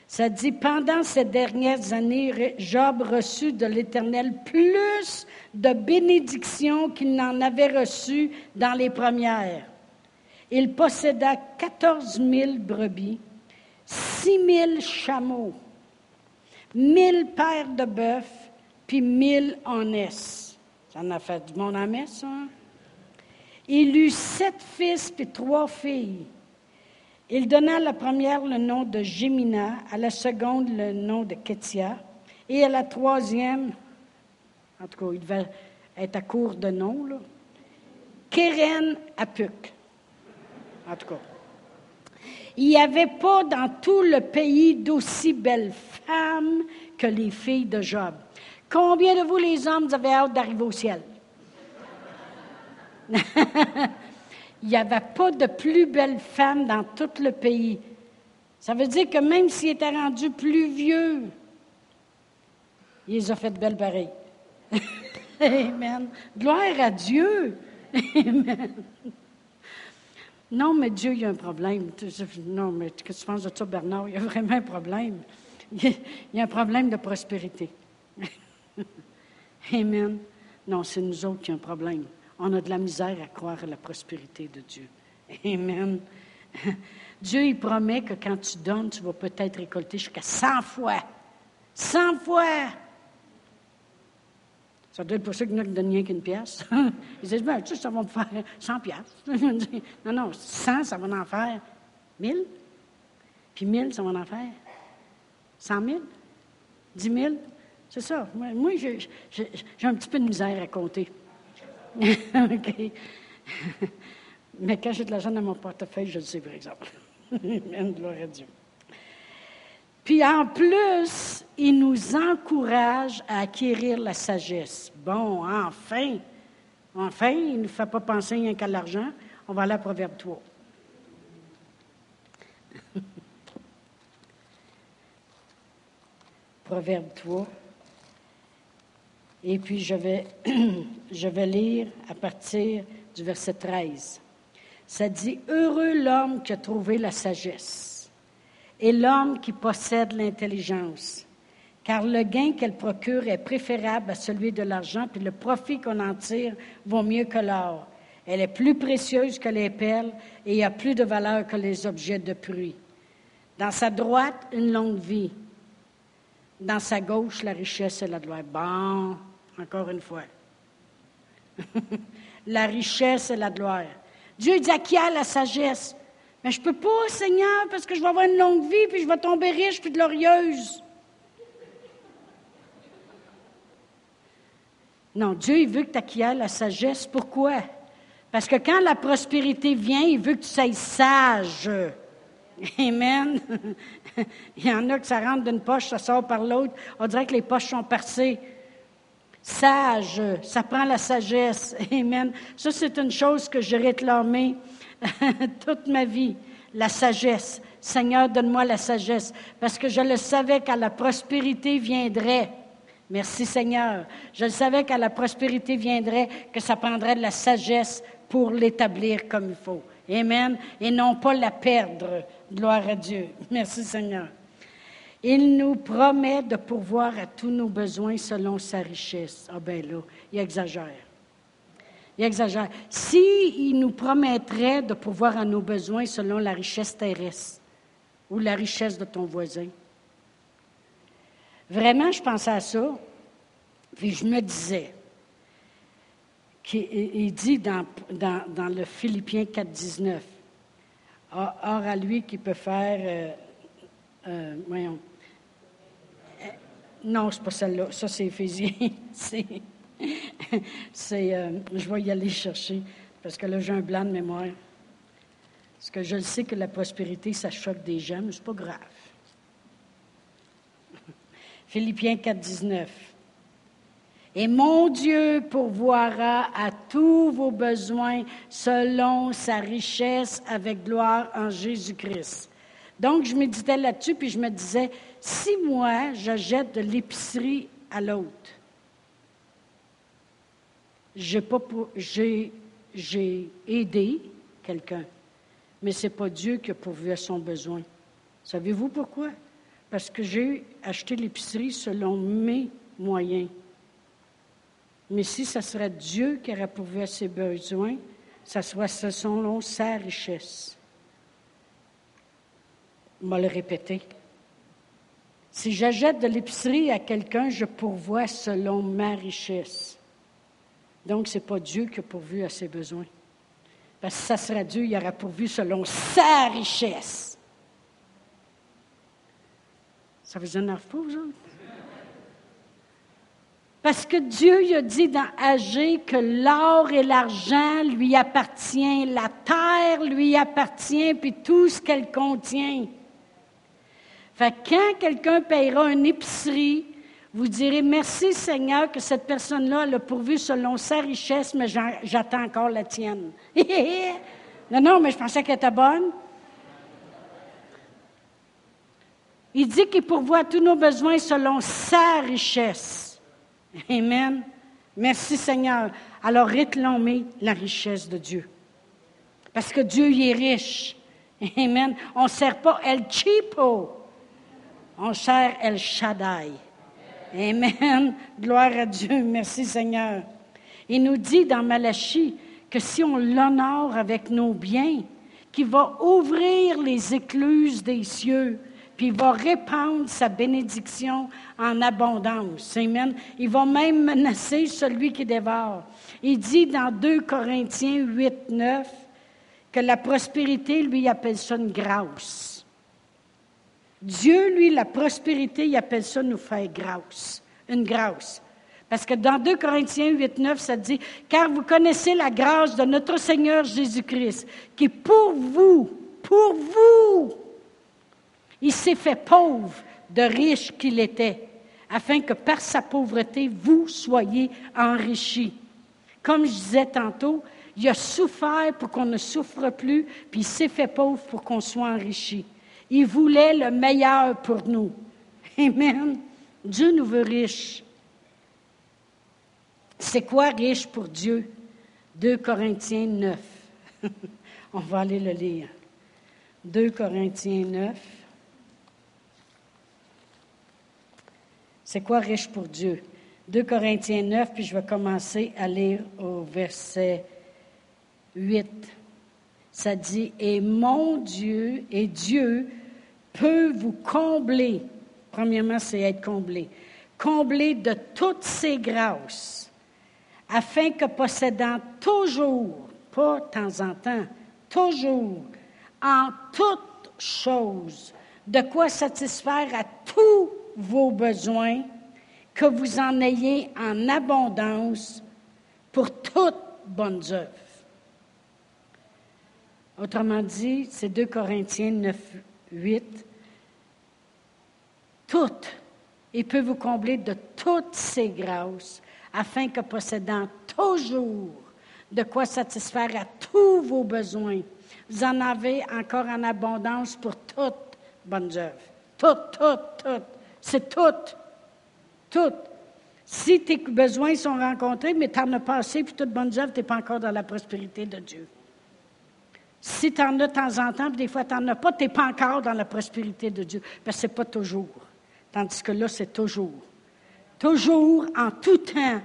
Ça dit, pendant ces dernières années, Job reçut de l'Éternel plus de bénédictions qu'il n'en avait reçu dans les premières. Il posséda 14 000 brebis, 6 000 chameaux, 1000 paires de bœufs, puis 1000 ânesses. Ça en a fait du monde à messe. Hein? Il eut sept fils puis trois filles. Il donna à la première le nom de Gémina, à la seconde le nom de Ketia, et à la troisième, en tout cas, il devait être à court de nom, là, Keren Apuk. En tout cas. Il n'y avait pas dans tout le pays d'aussi belles femmes que les filles de Job. Combien de vous, les hommes, vous avez hâte d'arriver au ciel? il n'y avait pas de plus belle femme dans tout le pays. Ça veut dire que même s'il était rendu plus vieux, il les a fait belles pareilles. Amen. Gloire à Dieu. Amen. Non, mais Dieu, il y a un problème. Non, mais que tu penses de ça, Bernard? Il y a vraiment un problème. Il y a un problème de prospérité. Amen. Non, c'est nous autres qui avons un problème on a de la misère à croire à la prospérité de Dieu. Amen. Dieu, il promet que quand tu donnes, tu vas peut-être récolter jusqu'à 100 fois. 100 fois! Ça doit être pour ceux qui ne donnent rien qu'une pièce. Ils disent, ben, ça va me faire 100 pièces. non, non, 100, ça va en faire 1000. Puis 1000, ça va en faire 100 000. 10 000. C'est ça. Moi, j'ai un petit peu de misère à compter. OK. Mais quand j'ai de l'argent dans mon portefeuille, je le sais, par exemple. Amen, gloire à Dieu. Puis en plus, il nous encourage à acquérir la sagesse. Bon, enfin, enfin, il ne nous fait pas penser rien qu'à l'argent. On va aller à Proverbe 3. Proverbe 3. Et puis je vais, je vais lire à partir du verset 13. Ça dit, Heureux l'homme qui a trouvé la sagesse et l'homme qui possède l'intelligence, car le gain qu'elle procure est préférable à celui de l'argent, puis le profit qu'on en tire vaut mieux que l'or. Elle est plus précieuse que les perles et a plus de valeur que les objets de pluie. Dans sa droite, une longue vie. Dans sa gauche, la richesse et la gloire. Bon, encore une fois. la richesse et la gloire. Dieu dit à qui a la sagesse? Mais je ne peux pas, Seigneur, parce que je vais avoir une longue vie, puis je vais tomber riche, puis glorieuse. Non, Dieu, il veut que tu acquières la sagesse. Pourquoi? Parce que quand la prospérité vient, il veut que tu sois sage. Amen. il y en a que ça rentre d'une poche, ça sort par l'autre. On dirait que les poches sont percées sage, ça prend la sagesse. Amen. Ça, c'est une chose que j'ai réclamée toute ma vie, la sagesse. Seigneur, donne-moi la sagesse, parce que je le savais qu'à la prospérité viendrait. Merci Seigneur. Je le savais qu'à la prospérité viendrait, que ça prendrait de la sagesse pour l'établir comme il faut. Amen. Et non pas la perdre. Gloire à Dieu. Merci Seigneur. Il nous promet de pourvoir à tous nos besoins selon sa richesse. Ah ben là, il exagère. Il exagère. S'il nous promettrait de pourvoir à nos besoins selon la richesse terrestre ou la richesse de ton voisin, vraiment, je pensais à ça, puis je me disais, il dit dans, dans, le Philippiens 4, 19, Or à lui qui peut faire, euh, euh, voyons, euh, non, c'est pas celle-là, ça c'est Éphésiens, c'est, je vais y aller chercher, parce que là j'ai un blanc de mémoire. Parce que je le sais que la prospérité, ça choque des gens, mais c'est pas grave. Philippiens 4, 19. Et mon Dieu pourvoira à tous vos besoins selon sa richesse avec gloire en Jésus-Christ. Donc, je méditais là-dessus, puis je me disais, si moi, je jette de l'épicerie à l'autre, j'ai, j'ai aidé quelqu'un, mais ce n'est pas Dieu qui a pourvu à son besoin. Savez-vous pourquoi? Parce que j'ai acheté l'épicerie selon mes moyens. Mais si ce serait Dieu qui pourvu à ses besoins, ça serait selon sa richesse. Je vais le répéter. Si j'achète de l'épicerie à quelqu'un, je pourvois selon ma richesse. Donc, ce n'est pas Dieu qui a pourvu à ses besoins. Parce que ça serait Dieu, il aurait pourvu selon sa richesse. Ça vous énerve pas, vous autres? Parce que Dieu il a dit dans Agé que l'or et l'argent lui appartient, la terre lui appartient, puis tout ce qu'elle contient. Fait que quand quelqu'un payera une épicerie, vous direz merci Seigneur que cette personne-là l'a pourvu selon sa richesse, mais j'attends encore la tienne. non, non, mais je pensais qu'elle était bonne. Il dit qu'il pourvoit tous nos besoins selon sa richesse. Amen. Merci Seigneur. Alors réclamez la richesse de Dieu. Parce que Dieu y est riche. Amen. On ne sert pas El Chipo. On sert El Shaddai. Amen. Gloire à Dieu. Merci Seigneur. Il nous dit dans Malachie que si on l'honore avec nos biens, qu'il va ouvrir les écluses des cieux puis il va répandre sa bénédiction en abondance. Amen. Il va même menacer celui qui dévore. Il dit dans 2 Corinthiens 8, 9 que la prospérité, lui, appelle ça une grâce. Dieu, lui, la prospérité, il appelle ça nous faire grâce. Une grâce. Parce que dans 2 Corinthiens 8, 9, ça dit, car vous connaissez la grâce de notre Seigneur Jésus-Christ, qui pour vous, pour vous, il s'est fait pauvre de riche qu'il était, afin que par sa pauvreté, vous soyez enrichis. Comme je disais tantôt, il a souffert pour qu'on ne souffre plus, puis il s'est fait pauvre pour qu'on soit enrichi. Il voulait le meilleur pour nous. Amen. Dieu nous veut riches. C'est quoi riche pour Dieu? 2 Corinthiens 9. On va aller le lire. 2 Corinthiens 9. C'est quoi riche pour Dieu? 2 Corinthiens 9, puis je vais commencer à lire au verset 8. Ça dit, et mon Dieu, et Dieu peut vous combler. Premièrement, c'est être comblé. Combler de toutes ses grâces, afin que possédant toujours, pas de temps en temps, toujours, en toutes choses, de quoi satisfaire à tous vos besoins, que vous en ayez en abondance pour toutes bonnes œuvres. Autrement dit, c'est 2 Corinthiens 9, 8. Toutes. Il peut vous combler de toutes ces grâces, afin que possédant toujours de quoi satisfaire à tous vos besoins, vous en avez encore en abondance pour toutes bonnes œuvres. Toutes, toutes, toutes. C'est tout. Tout. Si tes besoins sont rencontrés, mais tu en as passé, puis toute bonne œuvre, tu n'es pas encore dans la prospérité de Dieu. Si tu en as de temps en temps, puis des fois tu n'en as pas, tu n'es pas encore dans la prospérité de Dieu. Parce que ce pas toujours. Tandis que là, c'est toujours. Toujours, en tout temps,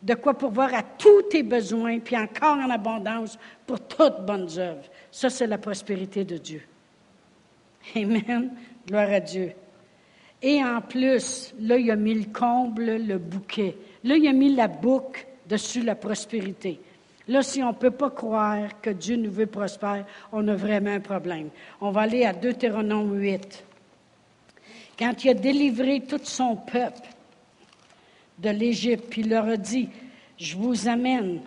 de quoi pourvoir à tous tes besoins, puis encore en abondance pour toutes bonnes œuvres. Ça, c'est la prospérité de Dieu. Amen. Gloire à Dieu. Et en plus, là, il a mis le comble, le bouquet. Là, il a mis la boucle dessus la prospérité. Là, si on ne peut pas croire que Dieu nous veut prospérer, on a vraiment un problème. On va aller à Deutéronome 8. Quand il a délivré tout son peuple de l'Égypte, puis il leur a dit, je vous amène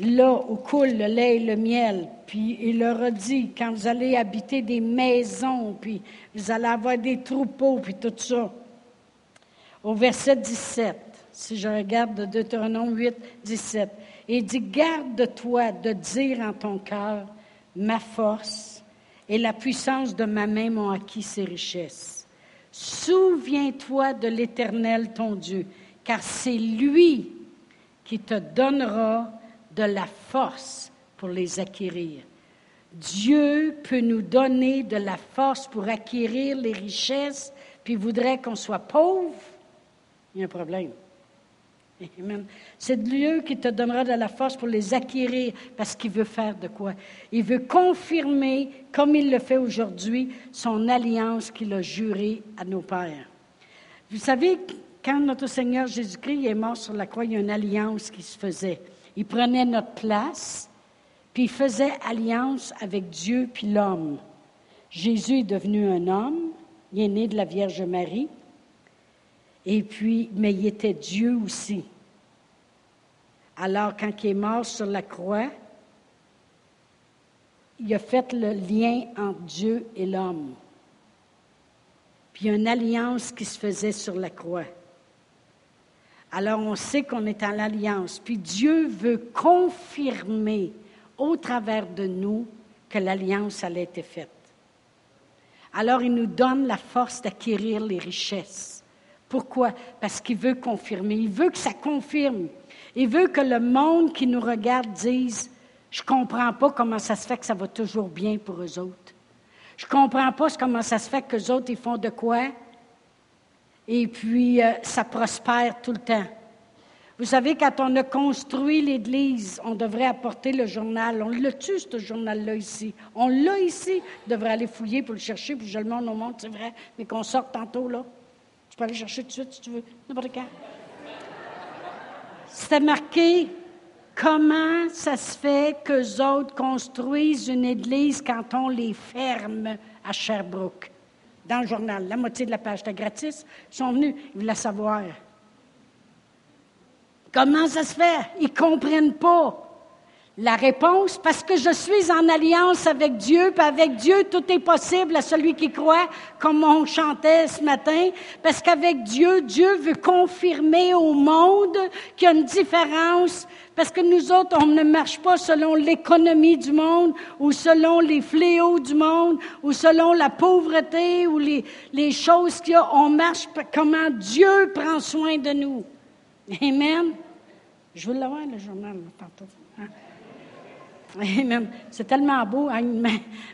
là où coule le lait et le miel. Puis il leur a dit, quand vous allez habiter des maisons, puis vous allez avoir des troupeaux, puis tout ça. Au verset 17, si je regarde de Deutéronome 8, 17, il dit, garde-toi de dire en ton cœur, ma force et la puissance de ma main m'ont acquis ces richesses. Souviens-toi de l'Éternel ton Dieu, car c'est lui qui te donnera de la force pour les acquérir. Dieu peut nous donner de la force pour acquérir les richesses, puis voudrait qu'on soit pauvre. Il y a un problème. C'est Dieu qui te donnera de la force pour les acquérir parce qu'il veut faire de quoi? Il veut confirmer, comme il le fait aujourd'hui, son alliance qu'il a jurée à nos pères. Vous savez, quand notre Seigneur Jésus-Christ est mort sur la croix, il y a une alliance qui se faisait. Il prenait notre place, puis il faisait alliance avec Dieu puis l'homme. Jésus est devenu un homme, il est né de la Vierge Marie, et puis, mais il était Dieu aussi. Alors, quand il est mort sur la croix, il a fait le lien entre Dieu et l'homme. Puis une alliance qui se faisait sur la croix. Alors on sait qu'on est en l'alliance. Puis Dieu veut confirmer au travers de nous que l'alliance a été faite. Alors il nous donne la force d'acquérir les richesses. Pourquoi? Parce qu'il veut confirmer. Il veut que ça confirme. Il veut que le monde qui nous regarde dise, je ne comprends pas comment ça se fait que ça va toujours bien pour eux autres. Je ne comprends pas comment ça se fait que les autres, ils font de quoi? Et puis euh, ça prospère tout le temps. Vous savez, quand on a construit l'Église, on devrait apporter le journal. On l'a tu ce journal-là, ici? On l'a ici. On devrait aller fouiller pour le chercher, puis je le montre au monde, c'est vrai, mais qu'on sorte tantôt, là. Tu peux aller chercher tout de suite, si tu veux, n'importe quand. C'était marqué comment ça se fait qu'eux autres construisent une église quand on les ferme à Sherbrooke? Dans le journal. La moitié de la page était gratis. Ils sont venus, ils voulaient savoir. Comment ça se fait? Ils ne comprennent pas. La réponse, parce que je suis en alliance avec Dieu, puis avec Dieu, tout est possible à celui qui croit, comme on chantait ce matin, parce qu'avec Dieu, Dieu veut confirmer au monde qu'il y a une différence, parce que nous autres, on ne marche pas selon l'économie du monde, ou selon les fléaux du monde, ou selon la pauvreté, ou les, choses qu'il y a. On marche comment Dieu prend soin de nous. Amen. Je veux l'avoir, le journal, tantôt. C'est tellement beau. Hein.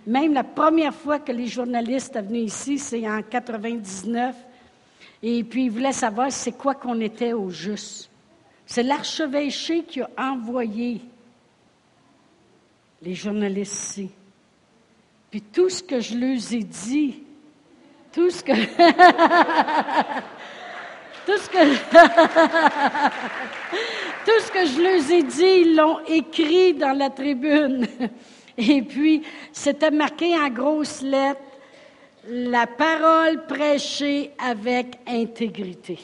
Même la première fois que les journalistes sont venus ici, c'est en 99. Et puis, ils voulaient savoir c'est quoi qu'on était au juste. C'est l'archevêché qui a envoyé les journalistes ici. Puis tout ce que je leur ai dit, tout ce que... tout ce que... Je leur ai dit, ils l'ont écrit dans la tribune. Et puis, c'était marqué en grosses lettres, la parole prêchée avec intégrité.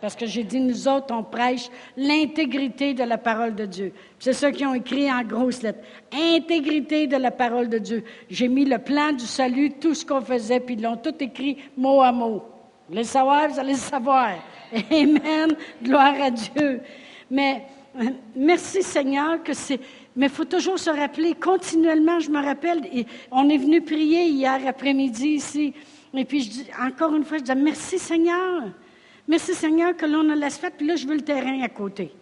Parce que j'ai dit, nous autres, on prêche l'intégrité de la parole de Dieu. C'est ceux qui ont écrit en grosses lettres. Intégrité de la parole de Dieu. J'ai mis le plan du salut, tout ce qu'on faisait, puis ils l'ont tout écrit mot à mot. Vous voulez le savoir, vous allez le savoir. Amen. Gloire à Dieu. Mais euh, merci Seigneur que c'est. Mais il faut toujours se rappeler, continuellement, je me rappelle, on est venu prier hier après-midi ici. Et puis, je dis, encore une fois, je dis merci Seigneur. Merci Seigneur que l'on a faire, puis là, je veux le terrain à côté.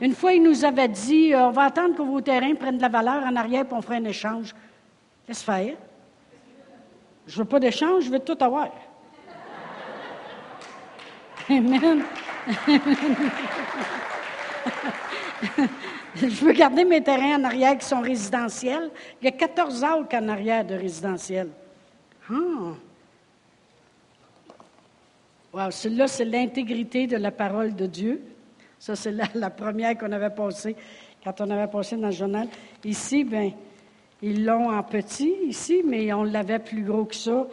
Une fois, il nous avait dit, euh, on va attendre que vos terrains prennent de la valeur en arrière, puis on fera un échange. Laisse faire. Je veux pas d'échange, je veux tout avoir. Amen. Je veux garder mes terrains en arrière qui sont résidentiels. Il y a 14 acres en arrière de résidentiel. Ah. Wow, celui-là, c'est l'intégrité de la parole de Dieu. Ça, c'est la, première qu'on avait passée quand on avait passé dans le journal. Ici, ben, ils l'ont en petit, ici, mais on l'avait plus gros que ça.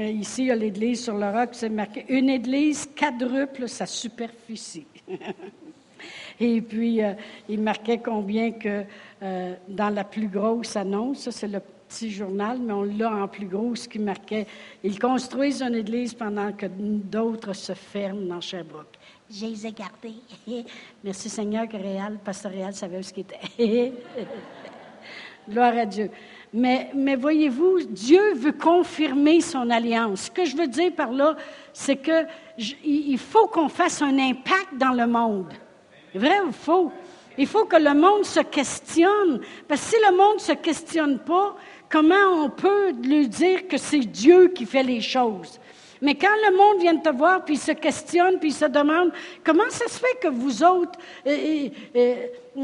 Ici, il y a l'église sur le roc, c'est marqué une église quadruple sa superficie. Et puis, euh, il marquait combien que euh, dans la plus grosse annonce, ça c'est le petit journal, mais on l'a en plus gros, ce qui marquait, ils construisent une église pendant que d'autres se ferment dans Sherbrooke. Je les ai gardés. Merci Seigneur que Réal, Pasteur Réal savait ce qui était. Gloire à Dieu. Mais, voyez-vous, Dieu veut confirmer son alliance. Ce que je veux dire par là, c'est que il faut qu'on fasse un impact dans le monde. Vrai ou faux? Il faut que le monde se questionne. Parce que si le monde ne se questionne pas, comment on peut lui dire que c'est Dieu qui fait les choses? Mais quand le monde vient te voir, puis se questionne, puis se demande, comment ça se fait que vous autres, tu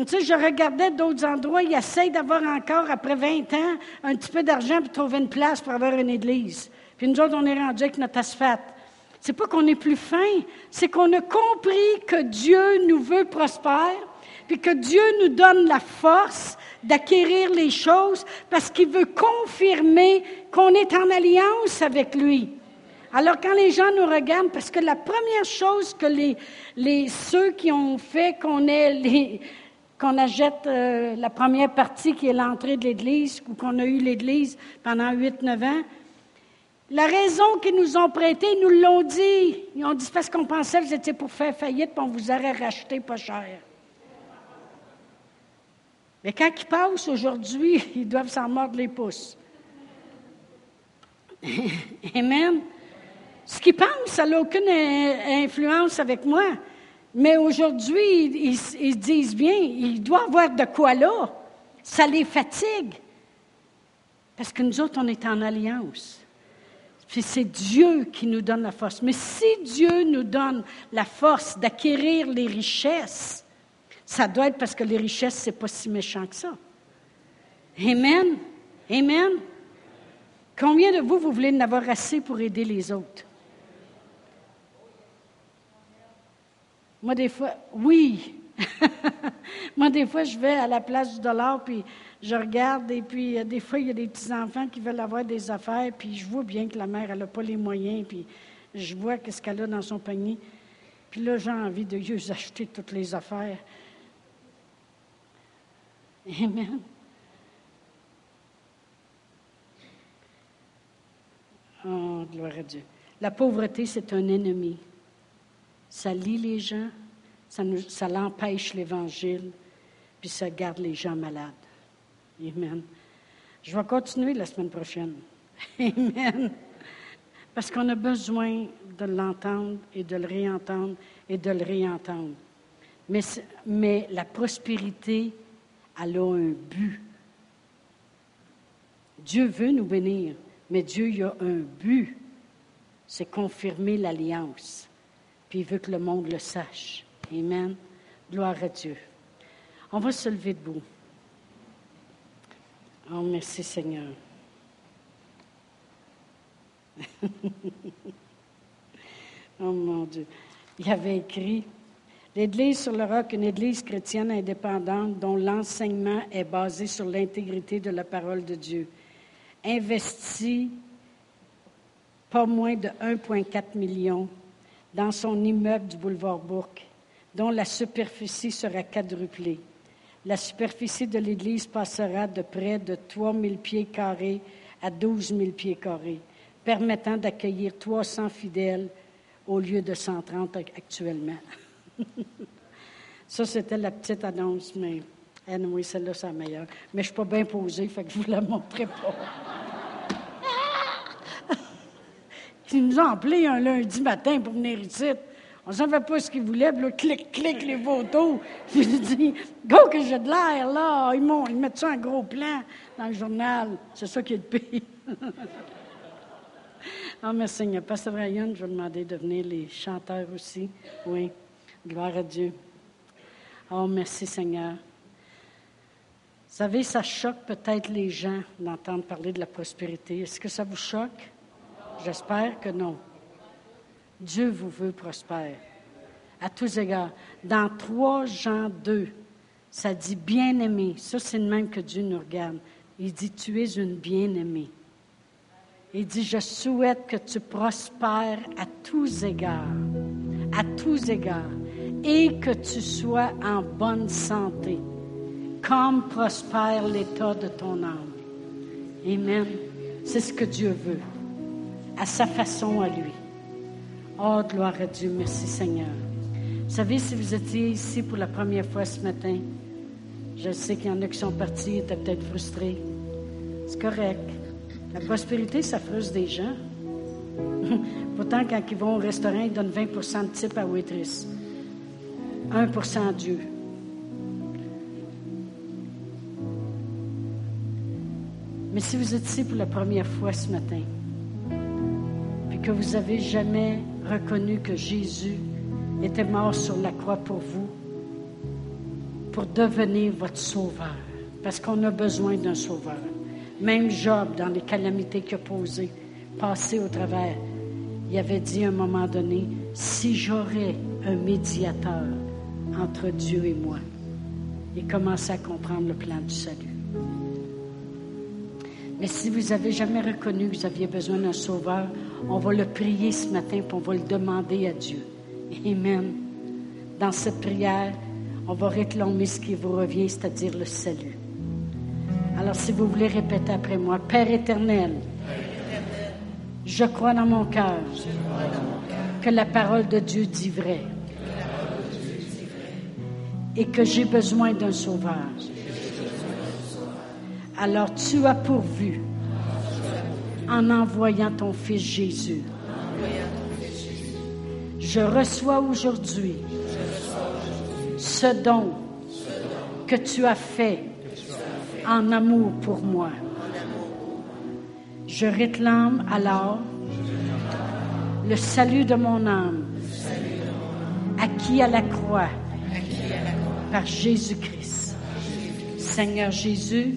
sais, je regardais d'autres endroits, ils essayent d'avoir encore, après 20 ans, un petit peu d'argent pour trouver une place pour avoir une église. Puis nous autres, on est rendus avec notre asphalte. C'est pas qu'on est plus fin, c'est qu'on a compris que Dieu nous veut prospère, puis que Dieu nous donne la force d'acquérir les choses parce qu'il veut confirmer qu'on est en alliance avec lui. Alors quand les gens nous regardent, parce que la première chose que ceux qui ont fait qu'on ait qu'on achète euh, la première partie qui est l'entrée de l'Église, ou qu'on a eu l'Église pendant huit, neuf ans, la raison qu'ils nous ont prêté, ils nous l'ont dit. Ils ont dit parce qu'on pensait que vous étiez pour faire faillite, puis on vous aurait racheté pas cher. Mais quand ils passent aujourd'hui, ils doivent s'en mordre les pouces. Amen. Ce qu'ils pensent, ça n'a aucune influence avec moi. Mais aujourd'hui, ils, ils, disent bien, il doit avoir de quoi là. Ça les fatigue. Parce que nous autres, on est en alliance. Puis c'est Dieu qui nous donne la force. Mais si Dieu nous donne la force d'acquérir les richesses, ça doit être parce que les richesses, c'est pas si méchant que ça. Amen. Amen. Combien de vous, vous voulez en avoir assez pour aider les autres? Moi, des fois, oui. Moi, des fois, je vais à la place du dollar, puis je regarde et puis euh, des fois, il y a des petits-enfants qui veulent avoir des affaires, puis je vois bien que la mère, elle n'a pas les moyens, puis je vois qu'est-ce qu'elle a dans son panier. Puis là, j'ai envie de lui acheter toutes les affaires. Amen. Oh, gloire à Dieu. La pauvreté, c'est un ennemi. Ça lie les gens, ça, l'empêche l'Évangile, puis ça garde les gens malades. Amen. Je vais continuer la semaine prochaine. Amen. Parce qu'on a besoin de l'entendre et de le réentendre et de le réentendre. Mais, mais la prospérité, elle a un but. Dieu veut nous bénir, mais Dieu il a un but. C'est confirmer l'alliance. Puis il veut que le monde le sache. Amen. Gloire à Dieu. On va se lever debout. Oh, merci Seigneur. oh mon Dieu. Il avait écrit L'Église sur le roc, une Église chrétienne indépendante dont l'enseignement est basé sur l'intégrité de la parole de Dieu, investit pas moins de 1,4 million dans son immeuble du boulevard Bourque, dont la superficie sera quadruplée la superficie de l'Église passera de près de 3 000 pieds carrés à 12 000 pieds carrés, permettant d'accueillir 300 fidèles au lieu de 130 actuellement. ça, c'était la petite annonce, mais oui, celle-là, c'est la meilleure. Mais je ne suis pas bien posée, fait que je ne vous la montrerai pas. Ils nous ont appelés un lundi matin pour venir ici. On ne savait pas ce qu'ils voulaient, puis là, clic, clic, les photos. Puis je dis, go que j'ai de l'air, là. Ils, ils mettent ça en gros plan dans le journal. C'est ça qui est le pire. Ah, merci Seigneur. Pasteur Brian, je vais demander de venir les chanteurs aussi. Oui. Gloire à Dieu. Oh, merci Seigneur. Vous savez, ça choque peut-être les gens d'entendre parler de la prospérité. Est-ce que ça vous choque? J'espère que non. Dieu vous veut prospère. À tous égards. Dans 3 Jean 2, ça dit bien-aimé. Ça, c'est le même que Dieu nous regarde. Il dit, tu es une bien-aimée. Il dit, je souhaite que tu prospères à tous égards, à tous égards, et que tu sois en bonne santé, comme prospère l'état de ton âme. Amen. C'est ce que Dieu veut, à sa façon à lui. Oh, gloire à Dieu. Merci Seigneur. Vous savez, si vous étiez ici pour la première fois ce matin, je sais qu'il y en a qui sont partis, étaient peut-être frustrés. C'est correct. La prospérité, ça frustre des gens. Pourtant, quand ils vont au restaurant, ils donnent 20% de type à waitress. 1% à Dieu. Mais si vous êtes ici pour la première fois ce matin, que vous n'avez jamais reconnu que Jésus était mort sur la croix pour vous, pour devenir votre sauveur, parce qu'on a besoin d'un sauveur. Même Job, dans les calamités qu'il a posées, passé au travers, il avait dit à un moment donné, si j'aurais un médiateur entre Dieu et moi, il commençait à comprendre le plan du salut. Mais si vous n'avez jamais reconnu que vous aviez besoin d'un sauveur, on va le prier ce matin, puis on va le demander à Dieu. Amen. Dans cette prière, on va réclamer ce qui vous revient, c'est-à-dire le salut. Alors, si vous voulez répéter après moi, Père éternel, je crois dans mon cœur que la parole de Dieu dit vrai et que j'ai besoin d'un sauveur. Alors tu as pourvu en envoyant ton Fils Jésus. Je reçois aujourd'hui ce don que tu as fait en amour pour moi. Je réclame alors le salut de mon âme, acquis à la croix par Jésus-Christ. Seigneur Jésus,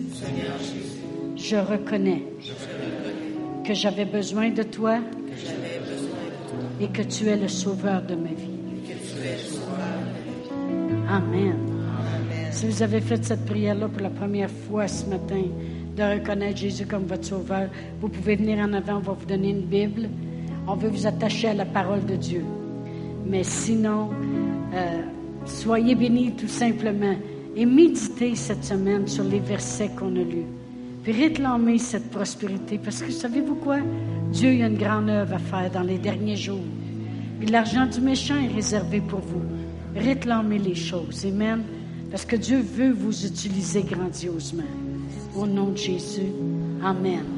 je reconnais que j'avais besoin de toi et que tu es le sauveur de ma vie. Amen. Si vous avez fait cette prière-là pour la première fois ce matin, de reconnaître Jésus comme votre sauveur, vous pouvez venir en avant, on va vous donner une Bible. On veut vous attacher à la parole de Dieu. Mais sinon, euh, soyez bénis tout simplement et méditez cette semaine sur les versets qu'on a lus. Puis réclamez cette prospérité parce que savez-vous quoi? Dieu a une grande œuvre à faire dans les derniers jours. Puis l'argent du méchant est réservé pour vous. Réclamez les choses. Amen. Parce que Dieu veut vous utiliser grandiosement. Au nom de Jésus. Amen.